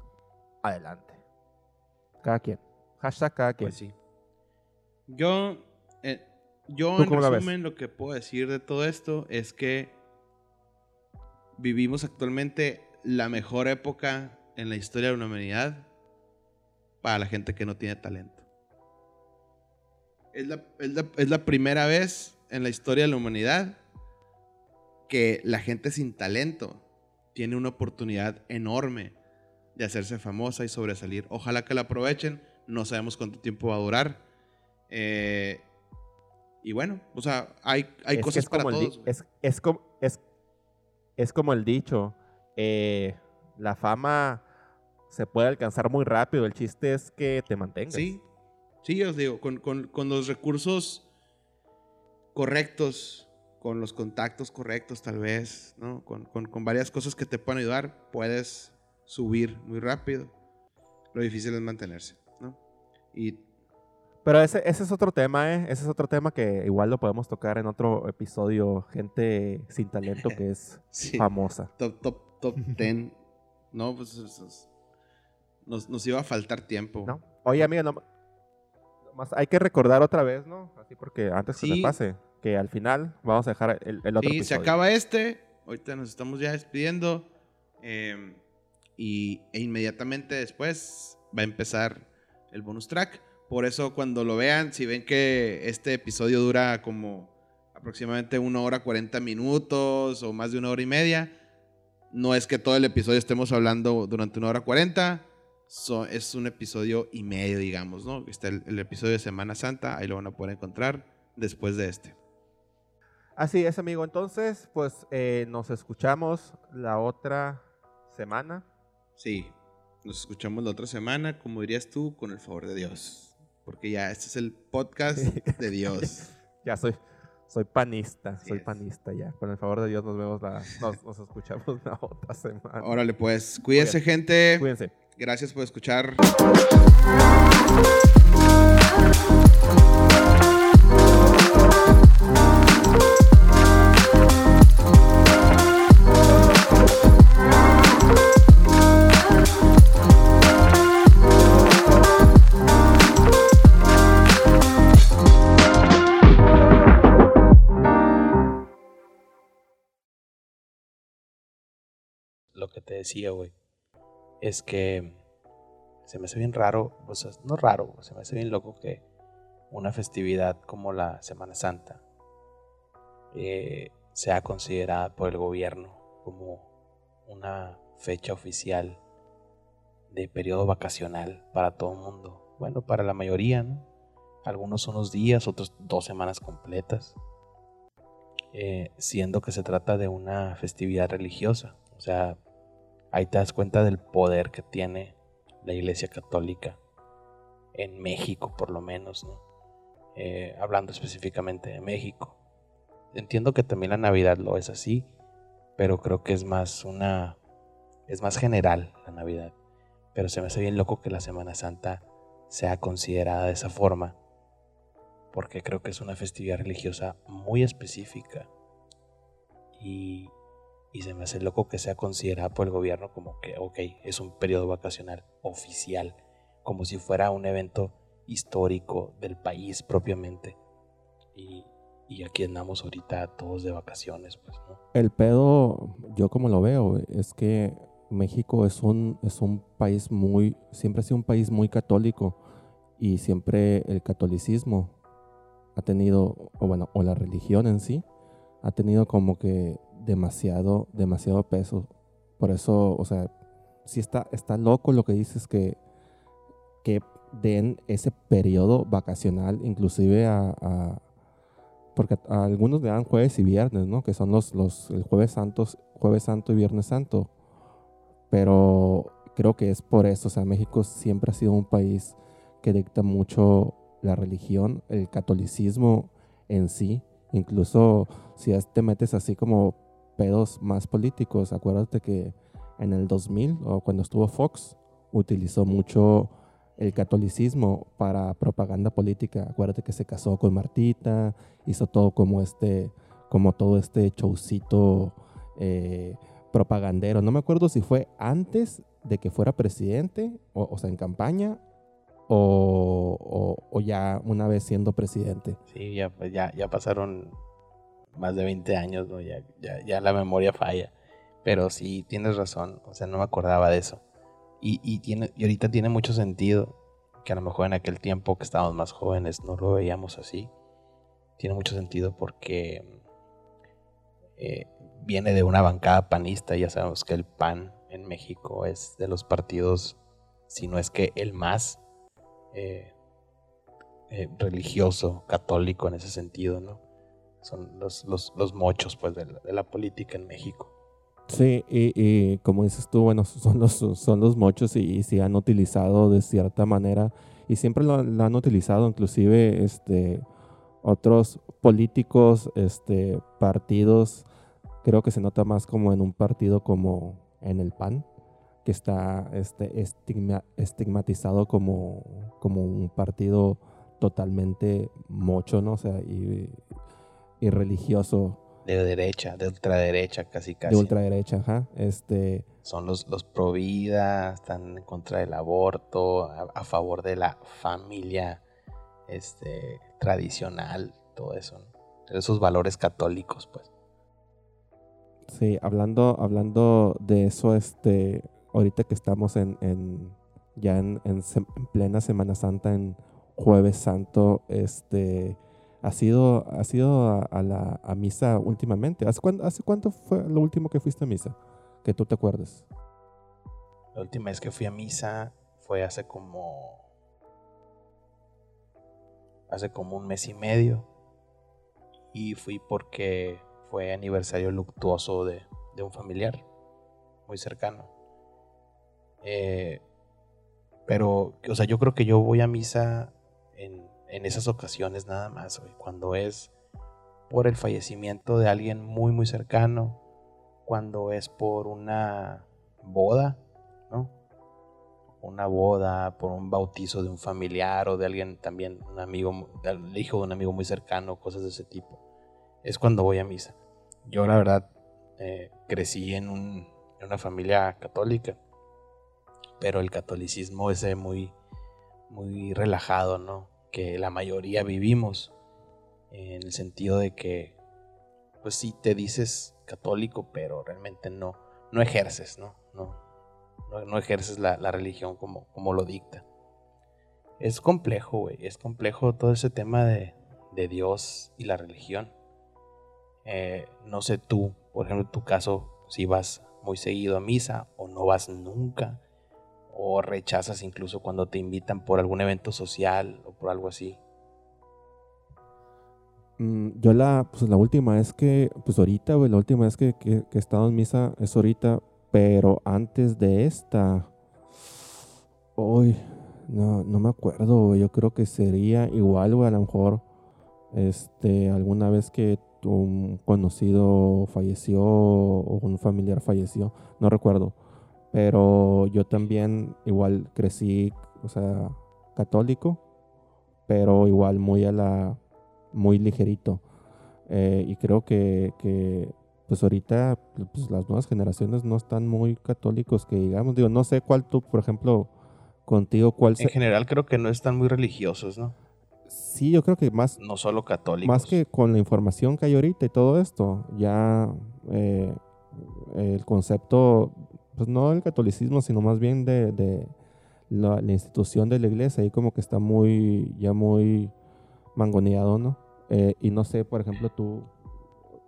adelante. Cada quien. Hashtag cada quien. Pues sí. Yo, eh, yo ¿Tú en resumen, lo que puedo decir de todo esto es que vivimos actualmente la mejor época en la historia de la humanidad para la gente que no tiene talento. Es la, es la- es la primera vez en la historia de la humanidad que la gente sin talento tiene una oportunidad enorme de hacerse famosa y sobresalir. Ojalá que la aprovechen. No sabemos cuánto tiempo va a durar. Eh, y bueno, o sea, hay, hay cosas para todos. Es, es, como, es, es como el dicho. Eh, la fama se puede alcanzar muy rápido. El chiste es que te mantengas. Sí, sí, os digo, con, con, con los recursos correctos, con los contactos correctos tal vez, ¿no? Con, con, con, varias cosas que te pueden ayudar, puedes subir muy rápido. Lo difícil es mantenerse, ¿no? Y pero ese, ese es otro tema, ¿eh? Ese es otro tema que igual lo podemos tocar en otro episodio. Gente sin talento que es famosa. Top, top, top ten. no, pues nos, nos, iba a faltar tiempo. No. Oye, amiga, no, más hay que recordar otra vez, ¿no? Así porque antes que se pase, que al final vamos a dejar el, el otro sí, se acaba este. Ahorita nos estamos ya despidiendo. Em, y, e inmediatamente después va a empezar el bonus track. Por eso cuando lo vean, si ven que este episodio dura como aproximadamente una hora 40 minutos o más de una hora y media, no es que todo el episodio estemos hablando durante una hora 40, es un episodio y medio, digamos, ¿no? Está el, episodio de Semana Santa, ahí lo van a poder encontrar después de este. Así es, amigo. Entonces, pues eh, nos escuchamos la otra semana. Sí, nos escuchamos la otra semana, como dirías tú, con el favor de Dios porque ya este es el podcast de Dios. ya soy, soy panista, soy panista ya. Con el favor de Dios nos vemos la, nos, escuchamos la otra semana. Órale, pues, cuídense, gente. Cuídense. Gracias por escuchar. Decía, güey, es que se me hace bien raro, no raro, se me hace bien loco que una festividad como la Semana Santa eh, sea considerada por el gobierno como una fecha oficial de periodo vacacional para todo el mundo. Bueno, para la mayoría, ¿no? Algunos unos días, otros dos semanas completas. Eh, siendo que se trata de una festividad religiosa. O sea, Ahí te das cuenta del poder que tiene la Iglesia Católica en México, por lo menos, ¿no? Eh, hablando específicamente de México. Entiendo que también la Navidad lo es así, pero creo que es más una. es más general la Navidad. Pero se me hace bien loco que la Semana Santa sea considerada de esa forma, porque creo que es una festividad religiosa muy específica. Y y se me hace loco que sea considerada por el gobierno como que, ok, es un periodo vacacional oficial, como si fuera un evento histórico del país propiamente. Y, y aquí andamos ahorita todos de vacaciones, pues, ¿no? El pedo, yo como lo veo, es que México es un, es un país muy, siempre ha sido un país muy católico y siempre el catolicismo ha tenido, o bueno, o la religión en sí, ha tenido como que demasiado, demasiado peso. Por eso, o sea, si está, está loco lo que dices que, que den ese periodo vacacional, inclusive a, porque a algunos le dan jueves y viernes, ¿no? Que son los, los el jueves santos, jueves santo y viernes santo. Pero creo que es por eso, o sea, México siempre ha sido un país que dicta mucho la religión, el catolicismo en sí. Incluso si te metes así como pedos más políticos. Acuérdate que en el 2000 o cuando estuvo Fox utilizó mucho el catolicismo para propaganda política. Acuérdate que se casó con Martita, hizo todo como este, como todo este showcito eh, propagandero. No me acuerdo si fue antes de que fuera presidente, o, sea, en campaña, o, o, ya una vez siendo presidente. Sí, ya, ya, ya pasaron más de 20 años, ¿no? Ya, ya, la memoria falla. Pero sí, tienes razón, o sea, no me acordaba de eso. Y, y, tiene, y ahorita tiene mucho sentido que a lo mejor en aquel tiempo que estábamos más jóvenes no lo veíamos así. Tiene mucho sentido porque eh, viene de una bancada panista. Ya sabemos que el PAN en México es de los partidos, si no es que el más eh, eh, religioso, católico en ese sentido, ¿no? Son los, los, mochos pues, de la, política en México. Sí, y, como dices tú, bueno, son los, son los mochos y, se han utilizado de cierta manera y siempre lo, han utilizado, inclusive este, otros políticos, este, partidos, creo que se nota más como en un partido como en el PAN, que está este, estigmatizado como, como un partido totalmente mocho, ¿no? O sea, y, y religioso. De derecha, de ultraderecha, casi casi. De ultraderecha, ajá. Este... Son los, los pro vida, están en contra del aborto, a, favor de la familia este, tradicional, todo eso. Esos valores católicos, pues. Sí, hablando, hablando de eso, este, ahorita que estamos en, en ya en, en, plena Semana Santa, en Jueves Santo, este, ¿ha sido, ha sido a, la misa últimamente? ¿Hace, cuánto, ¿Hace cuánto fue lo último que fuiste a misa? Que tú te acuerdes. La última vez que fui a misa fue hace como, hace como un mes y medio. Y fui porque fue aniversario luctuoso de, de un familiar muy cercano. Eh, pero, o sea, yo creo que yo voy a misa en, en esas ocasiones nada más, Cuando es por el fallecimiento de alguien muy, muy cercano. Cuando es por una boda, ¿no? Una boda, por un bautizo de un familiar o de alguien también, un amigo, el hijo de un amigo muy cercano, cosas de ese tipo. Es cuando voy a misa. Yo, la verdad, eh, crecí en, un, en una familia católica pero el catolicismo es muy, muy relajado, ¿no? Que la mayoría vivimos, en el sentido de que, pues sí, te dices católico, pero realmente no, no ejerces, ¿no? No, no, ejerces la, religión como, como lo dicta. Es complejo, güey, es complejo todo ese tema de, Dios y la religión. Eh, no sé tú, por ejemplo, en tu caso, si vas muy seguido a misa o no vas nunca o rechazas incluso cuando te invitan por algún evento social o por algo así? Mm, yo la, pues la última vez que, pues ahorita, güey, la última vez que, que, he estado en misa es ahorita, pero antes de esta, hoy, no, no me acuerdo, yo creo que sería igual, güey, a lo mejor, este, alguna vez que un conocido falleció o un familiar falleció, no recuerdo pero yo también igual crecí, o sea, católico, pero igual muy a la, muy ligerito. Eh, y creo que, que, pues ahorita pues las nuevas generaciones no están muy católicos, que digamos, digo, no sé cuál tú, por ejemplo, contigo, cuál... En general creo que no están muy religiosos, ¿no? Sí, yo creo que más... No solo católicos. Más que con la información que hay ahorita y todo esto, ya eh, el concepto pues no del catolicismo, sino más bien de, la, institución de la iglesia, ahí como que está muy, ya muy mangoneado, ¿no? Eh, y no sé, por ejemplo, tú,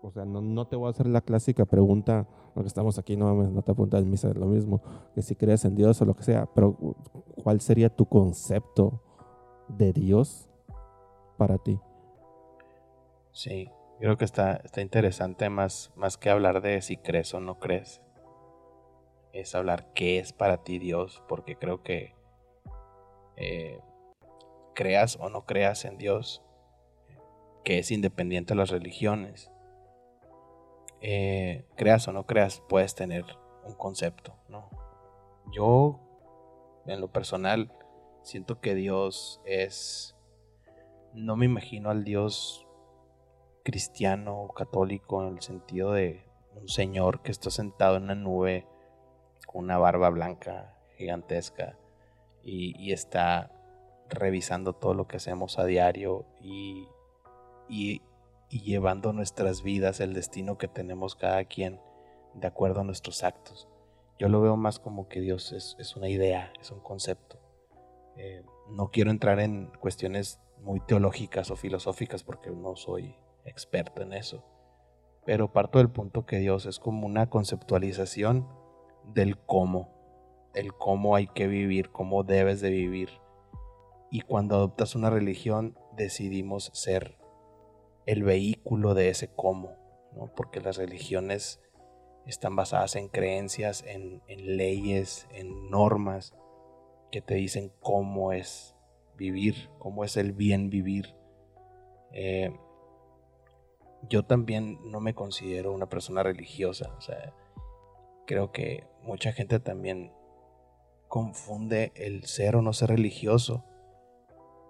o sea, no, te voy a hacer la clásica pregunta, porque estamos aquí, no, no te apuntas en misa, es lo mismo, que si crees en Dios o lo que sea, pero ¿cuál sería tu concepto de Dios para ti? Sí, creo que está, está interesante más, más que hablar de si crees o no crees es hablar qué es para ti Dios, porque creo que eh, creas o no creas en Dios, que es independiente de las religiones, eh, creas o no creas, puedes tener un concepto, ¿no? Yo, en lo personal, siento que Dios es, no me imagino al Dios cristiano o católico en el sentido de un señor que está sentado en una nube una barba blanca gigantesca y, está revisando todo lo que hacemos a diario y, llevando nuestras vidas, el destino que tenemos cada quien de acuerdo a nuestros actos. Yo lo veo más como que Dios es, una idea, es un concepto. Eh, no quiero entrar en cuestiones muy teológicas o filosóficas porque no soy experto en eso pero parto del punto que Dios es como una conceptualización del cómo, el cómo hay que vivir, cómo debes de vivir. Y cuando adoptas una religión decidimos ser el vehículo de ese cómo, ¿no? porque las religiones están basadas en creencias, en, leyes, en normas que te dicen cómo es vivir, cómo es el bien vivir. Eh, yo también no me considero una persona religiosa, o sea, creo que mucha gente también confunde el ser o no ser religioso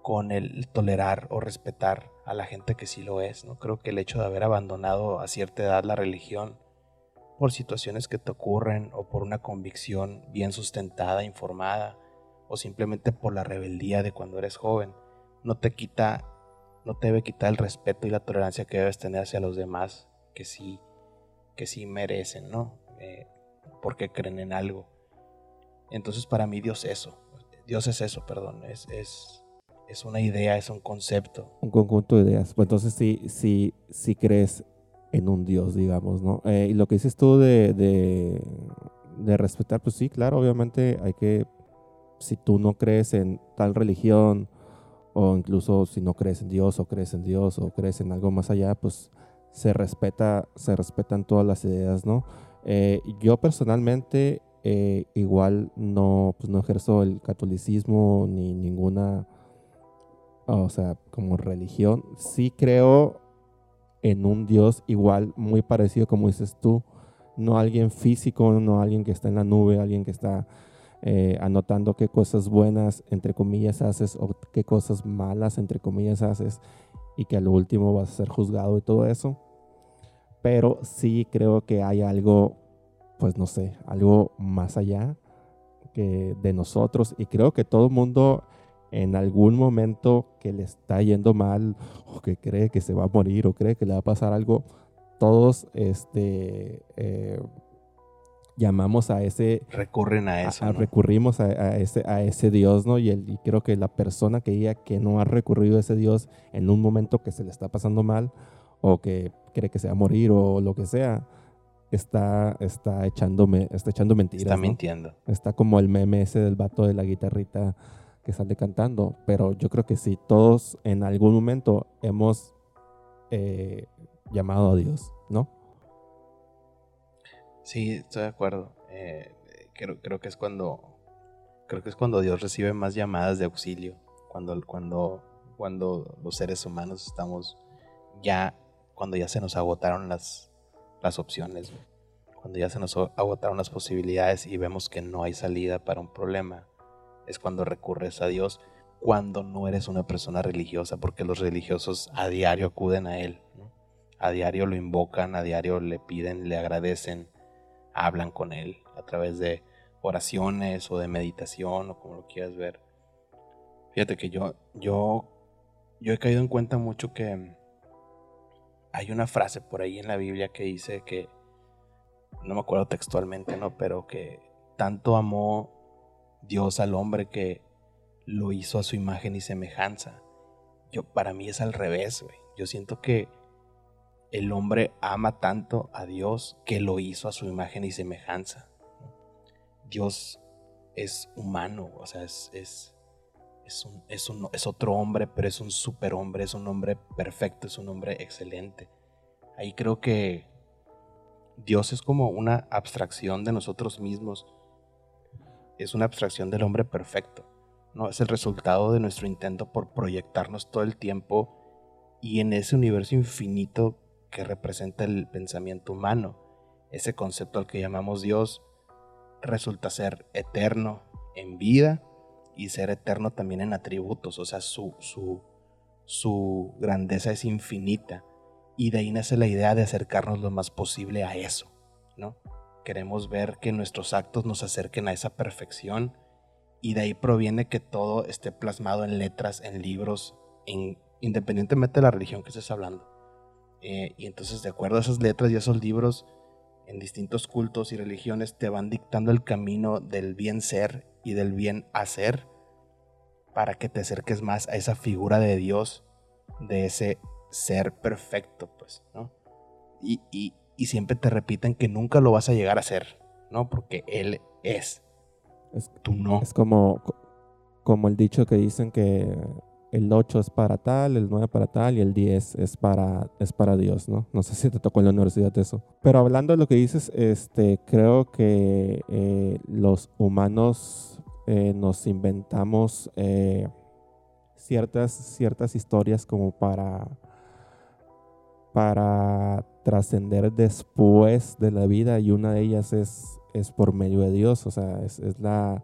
con el tolerar o respetar a la gente que sí lo es, ¿no? Creo que el hecho de haber abandonado a cierta edad la religión por situaciones que te ocurren o por una convicción bien sustentada, informada, o simplemente por la rebeldía de cuando eres joven, no te quita, no te debe quitar el respeto y la tolerancia que debes tener hacia los demás que sí, que sí merecen, ¿no? Eh, porque creen en algo. Entonces para mí Dios es eso, Dios es eso, perdón, es, es, es una idea, es un concepto. Un conjunto de ideas. Pues entonces sí, sí, sí crees en un Dios, digamos, ¿no? Eh, y lo que dices tú de, de, respetar, pues sí, claro, obviamente hay que, si tú no crees en tal religión, o incluso si no crees en Dios, o crees en Dios, o crees en algo más allá, pues se respeta, se respetan todas las ideas, ¿no? Eh, yo personalmente eh, igual no, pues no ejerzo el catolicismo ni ninguna, o sea, como religión. Sí creo en un Dios igual, muy parecido como dices tú, no alguien físico, no alguien que está en la nube, alguien que está eh, anotando qué cosas buenas, entre comillas, haces o qué cosas malas, entre comillas, haces y que al último vas a ser juzgado y todo eso. Pero sí creo que hay algo, pues no sé, algo más allá que de nosotros y creo que todo el mundo en algún momento que le está yendo mal o que cree que se va a morir o cree que le va a pasar algo, todos este, eh, llamamos a ese... Recurren a eso. Recurrimos a, ese, a ese Dios, ¿no? Y, el, y creo que la persona que diga que no ha recurrido a ese Dios en un momento que se le está pasando mal o que cree que se va a morir o lo que sea, está, está, echándome, está echando mentiras. Está mintiendo. Está como el meme ese del vato de la guitarrita que sale cantando, pero yo creo que sí, todos en algún momento hemos eh, llamado a Dios, ¿no? Sí, estoy de acuerdo. Eh, creo, creo que es cuando creo que es cuando Dios recibe más llamadas de auxilio, cuando, cuando, cuando los seres humanos estamos ya, cuando ya se nos agotaron las, las opciones, cuando ya se nos agotaron las posibilidades y vemos que no hay salida para un problema, es cuando recurres a Dios, cuando no eres una persona religiosa, porque los religiosos a diario acuden a Él, a diario lo invocan, a diario le piden, le agradecen, hablan con Él a través de oraciones o de meditación o como lo quieras ver. Fíjate que yo, yo, yo he caído en cuenta mucho que hay una frase por ahí en la Biblia que dice que, no me acuerdo textualmente, ¿no? Pero que tanto amó Dios al hombre que lo hizo a su imagen y semejanza. Yo, para mí es al revés, güey. Yo siento que el hombre ama tanto a Dios que lo hizo a su imagen y semejanza. Dios es humano, o sea, es, es, es, un, es, otro hombre, pero es un superhombre, es un hombre perfecto, es un hombre excelente. Ahí creo que Dios es como una abstracción de nosotros mismos es una abstracción del hombre perfecto. ¿no? Es el resultado de nuestro intento por proyectarnos todo el tiempo y en ese universo infinito que representa el pensamiento humano. Ese concepto al que llamamos Dios resulta ser eterno en vida y ser eterno también en atributos, o sea, su, su, su grandeza es infinita. Y de ahí nace la idea de acercarnos lo más posible a eso, ¿no? Queremos ver que nuestros actos nos acerquen a esa perfección y de ahí proviene que todo esté plasmado en letras, en libros, independientemente de la religión que estés hablando. Eh, y entonces de acuerdo a esas letras y esos libros, en distintos cultos y religiones te van dictando el camino del bien ser y del bien hacer para que te acerques más a esa figura de Dios, de ese ser perfecto, pues, ¿no? y, y, y siempre te repiten que nunca lo vas a llegar a ser, ¿no? Porque Él es. Es, Tú no. es como, como el dicho que dicen que el 8 es para tal, el 9 para tal y el 10 es para, es para Dios, ¿no? No sé si te tocó en la universidad eso. Pero hablando de lo que dices, este, creo que eh, los humanos eh, nos inventamos eh, ciertas, ciertas historias como para, para trascender después de la vida y una de ellas es, es por medio de Dios, o sea, es, es la,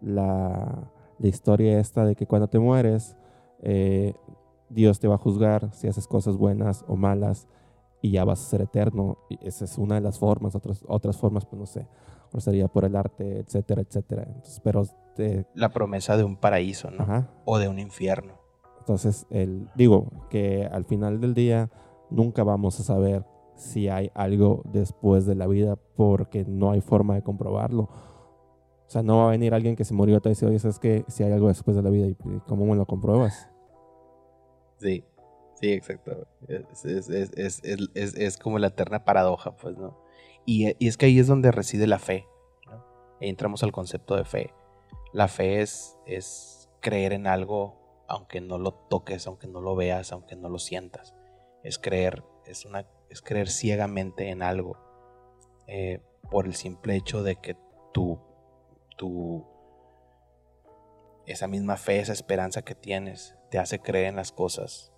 la, la historia esta de que cuando te mueres, eh, Dios te va a juzgar si haces cosas buenas o malas y ya vas a ser eterno. Y esa es una de las formas, otras, otras formas, pues no sé, o sería por el arte, etcétera, etcétera. Entonces, pero, eh, La promesa de un paraíso, ¿no? ajá, O de un infierno. entonces, el, digo que al final del día nunca vamos a saber si hay algo después de la vida porque no hay forma de comprobarlo. O sea, no va a venir alguien que se murió y te dice, oye, ¿sabes qué? Si hay algo después de la vida, ¿y cómo me lo compruebas? Sí, sí, exacto. Es, es, es, es, como la eterna paradoja, pues, ¿no? Y, y es que ahí es donde reside la fe. ¿no? Ahí entramos al concepto de fe. La fe es, es creer en algo aunque no lo toques, aunque no lo veas, aunque no lo sientas. Es creer, es, una, es creer ciegamente en algo eh, por el simple hecho de que tú, tú, esa misma fe, esa esperanza que tienes, te hace creer en las cosas,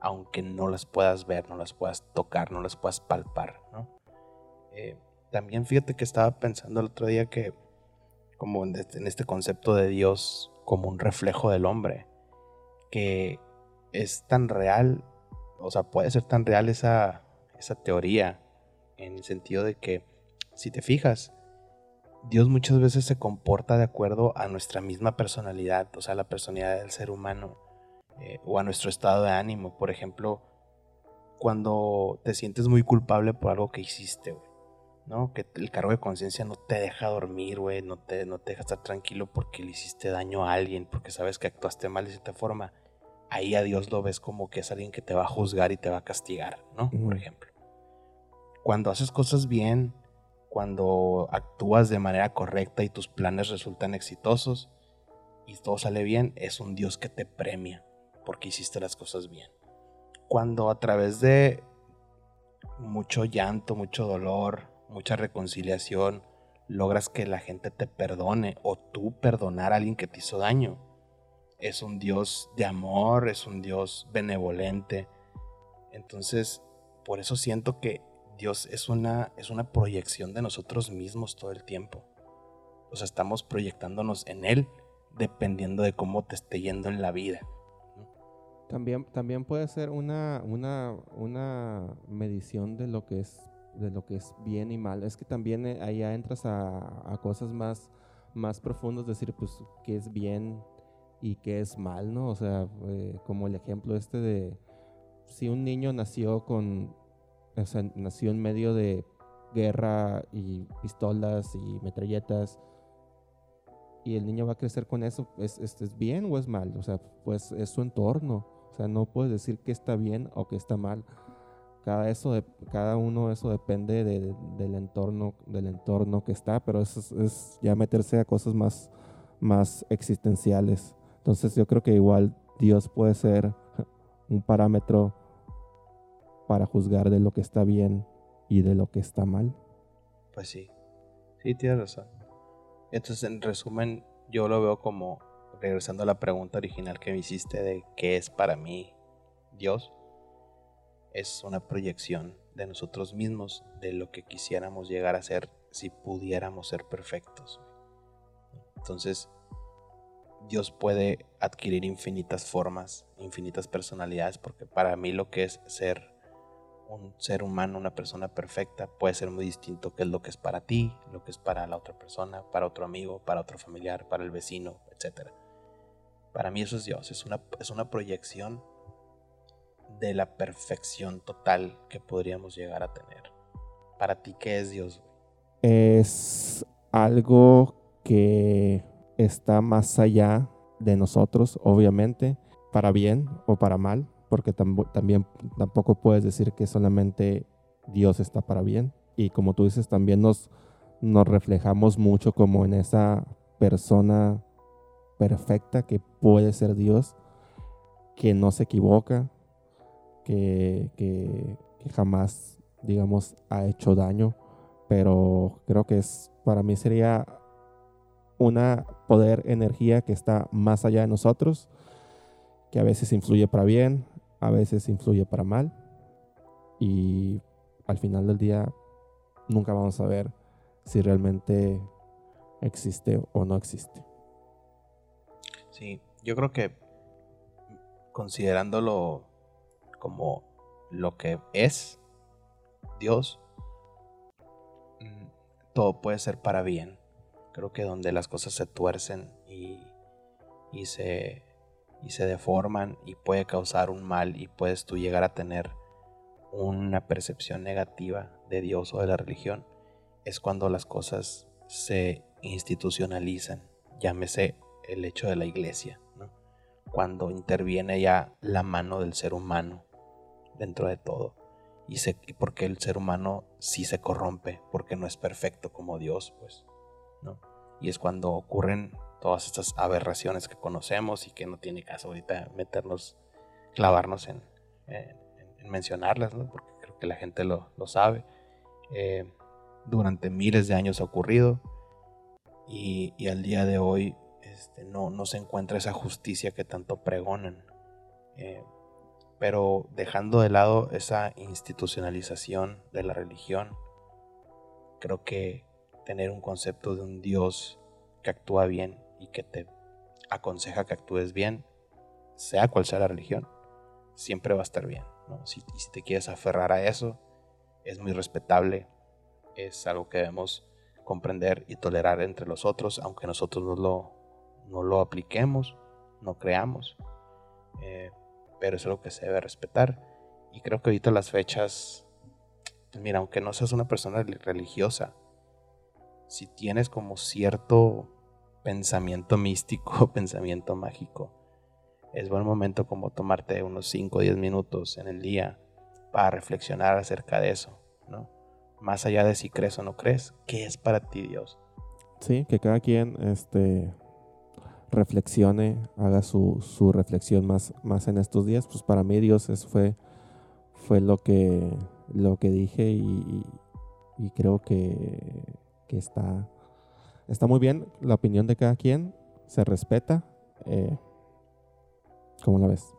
aunque no las puedas ver, no las puedas tocar, no las puedas palpar, ¿no? Eh, también fíjate que estaba pensando el otro día que, como en este, en este concepto de Dios como un reflejo del hombre, que es tan real, o sea, puede ser tan real esa, esa teoría, en el sentido de que, si te fijas, Dios muchas veces se comporta de acuerdo a nuestra misma personalidad, o sea, la personalidad del ser humano, eh, o a nuestro estado de ánimo. Por ejemplo, cuando te sientes muy culpable por algo que hiciste, güey, ¿no? Que el cargo de conciencia no te deja dormir, güey, no te, no te deja estar tranquilo porque le hiciste daño a alguien, porque sabes que actuaste mal de cierta forma. Ahí a Dios lo ves como que es alguien que te va a juzgar y te va a castigar, ¿no? Por ejemplo. Cuando haces cosas bien, cuando actúas de manera correcta y tus planes resultan exitosos y todo sale bien, es un Dios que te premia porque hiciste las cosas bien. Cuando a través de mucho llanto, mucho dolor, mucha reconciliación, logras que la gente te perdone o tú perdonar a alguien que te hizo daño, es un Dios de amor, es un Dios benevolente. Entonces, por eso siento que Dios es una, es una proyección de nosotros mismos todo el tiempo. O sea, estamos proyectándonos en Él dependiendo de cómo te esté yendo en la vida. También, también puede ser una, una, una medición de lo que es de lo que es bien y mal. Es que también eh, ahí ya entras a, cosas más, más profundas, decir, pues, qué es bien y qué es mal, ¿no? O sea, eh, como el ejemplo este de si un niño nació con, o sea, nació en medio de guerra y pistolas y metralletas y el niño va a crecer con eso, ¿es, es, es bien o es mal? O sea, pues es su entorno. O sea, no puedes decir que está bien o que está mal. Cada, eso de, cada uno eso depende de- de- del, entorno, del entorno que está, pero eso es, es ya meterse a cosas más, más existenciales. Entonces yo creo que igual Dios puede ser un parámetro para juzgar de lo que está bien y de lo que está mal. Pues sí, sí, tienes razón. Entonces, en resumen, yo lo veo como, regresando a la pregunta original que me hiciste de qué es para mí Dios, es una proyección de nosotros mismos, de lo que quisiéramos llegar a ser si pudiéramos ser perfectos. Entonces, Dios puede adquirir infinitas formas, infinitas personalidades, porque para mí lo que es ser un ser humano, una persona perfecta, puede ser muy distinto que es lo que es para ti, lo que es para la otra persona, para otro amigo, para otro familiar, para el vecino, etc. Para mí eso es Dios, es una, es una proyección de la perfección total que podríamos llegar a tener. Para ti, ¿qué es Dios? es algo que está más allá de nosotros, obviamente, para bien o para mal, porque también tampoco puedes decir que solamente Dios está para bien. Y como tú dices, también nos, nos reflejamos mucho como en esa persona perfecta que puede ser Dios, que no se equivoca, que, que, jamás, digamos, ha hecho daño. Pero creo que es, para mí sería una poder, energía que está más allá de nosotros, que a veces influye para bien, a veces influye para mal. Y al final del día nunca vamos a ver si realmente existe o no existe. Sí, yo creo que considerándolo como lo que es Dios, mm, todo puede ser para bien. Creo que donde las cosas se tuercen y, y, se, y se deforman y puede causar un mal y puedes tú llegar a tener una percepción negativa de Dios o de la religión, es cuando las cosas se institucionalizan, llámese el hecho de la iglesia, cuando interviene ya la mano del ser humano dentro de todo. Y, se, porque el ser humano sí se corrompe, porque no es perfecto como Dios, pues. Y es cuando ocurren todas estas aberraciones que conocemos y que no tiene caso ahorita meternos, clavarnos en, mencionarlas, porque creo que la gente lo, sabe. Eh, durante miles de años ha ocurrido y, al día de hoy este, no, no, se encuentra esa justicia que tanto pregonan. Eh, pero dejando de lado esa institucionalización de la religión, creo que tener un concepto de un Dios que actúa bien y que te aconseja que actúes bien, sea cual sea la religión, siempre va a estar bien. Si, si te quieres aferrar a eso, es muy respetable, es algo que debemos comprender y tolerar entre los otros, aunque nosotros no lo, no lo apliquemos, no creamos. Eh, pero es algo que se debe respetar. Y creo que ahorita las fechas, mira, aunque no seas una persona religiosa, si tienes como cierto pensamiento místico, pensamiento mágico, es buen momento como tomarte unos 5 o 10 minutos en el día para reflexionar acerca de eso, ¿no? Más allá de si crees o no crees, ¿qué es para ti Dios? Sí, que cada quien este, reflexione, haga su, su reflexión más, más en estos días. Pues para mí Dios eso fue, fue lo, que, lo que dije y, y creo que que está, está muy bien. La opinión de cada quien se respeta. Eh, ¿Cómo la ves?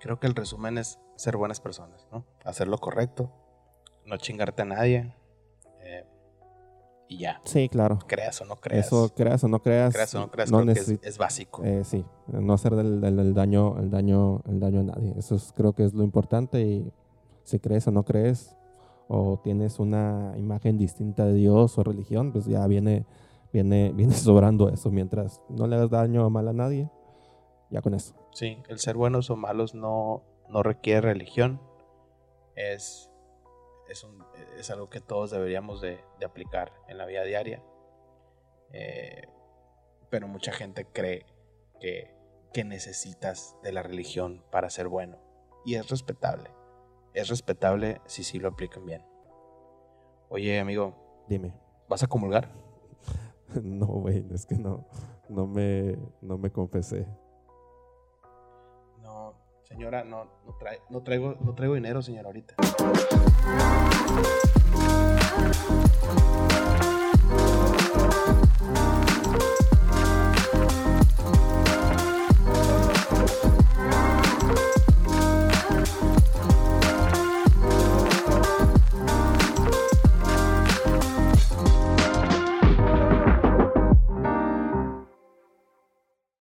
Creo que el resumen es ser buenas personas, ¿no? Hacer lo correcto, no chingarte a nadie. Y ya. Sí, claro. Creas o no creas. Eso, creas o no creas. Creas o no creas, creo que es, básico. Eh, sí, no hacer del, del, daño, el daño, el daño a nadie. Eso creo que es lo importante y si crees o no crees, o tienes una imagen distinta de Dios o religión, pues ya viene, viene, viene sobrando eso. Mientras no le hagas daño o mal a nadie, ya con eso. Sí, el ser buenos o malos no, no requiere religión. Es, es, un, es, algo que todos deberíamos de, de aplicar en la vida diaria. Eh, pero mucha gente cree que, que necesitas de la religión para ser bueno. Y es respetable es respetable si sí lo aplican bien. Oye, amigo. Dime. ¿Vas a comulgar? no, güey, es que no, no me, no me confesé. No, señora, no, no, traigo, no traigo dinero, señora, ahorita.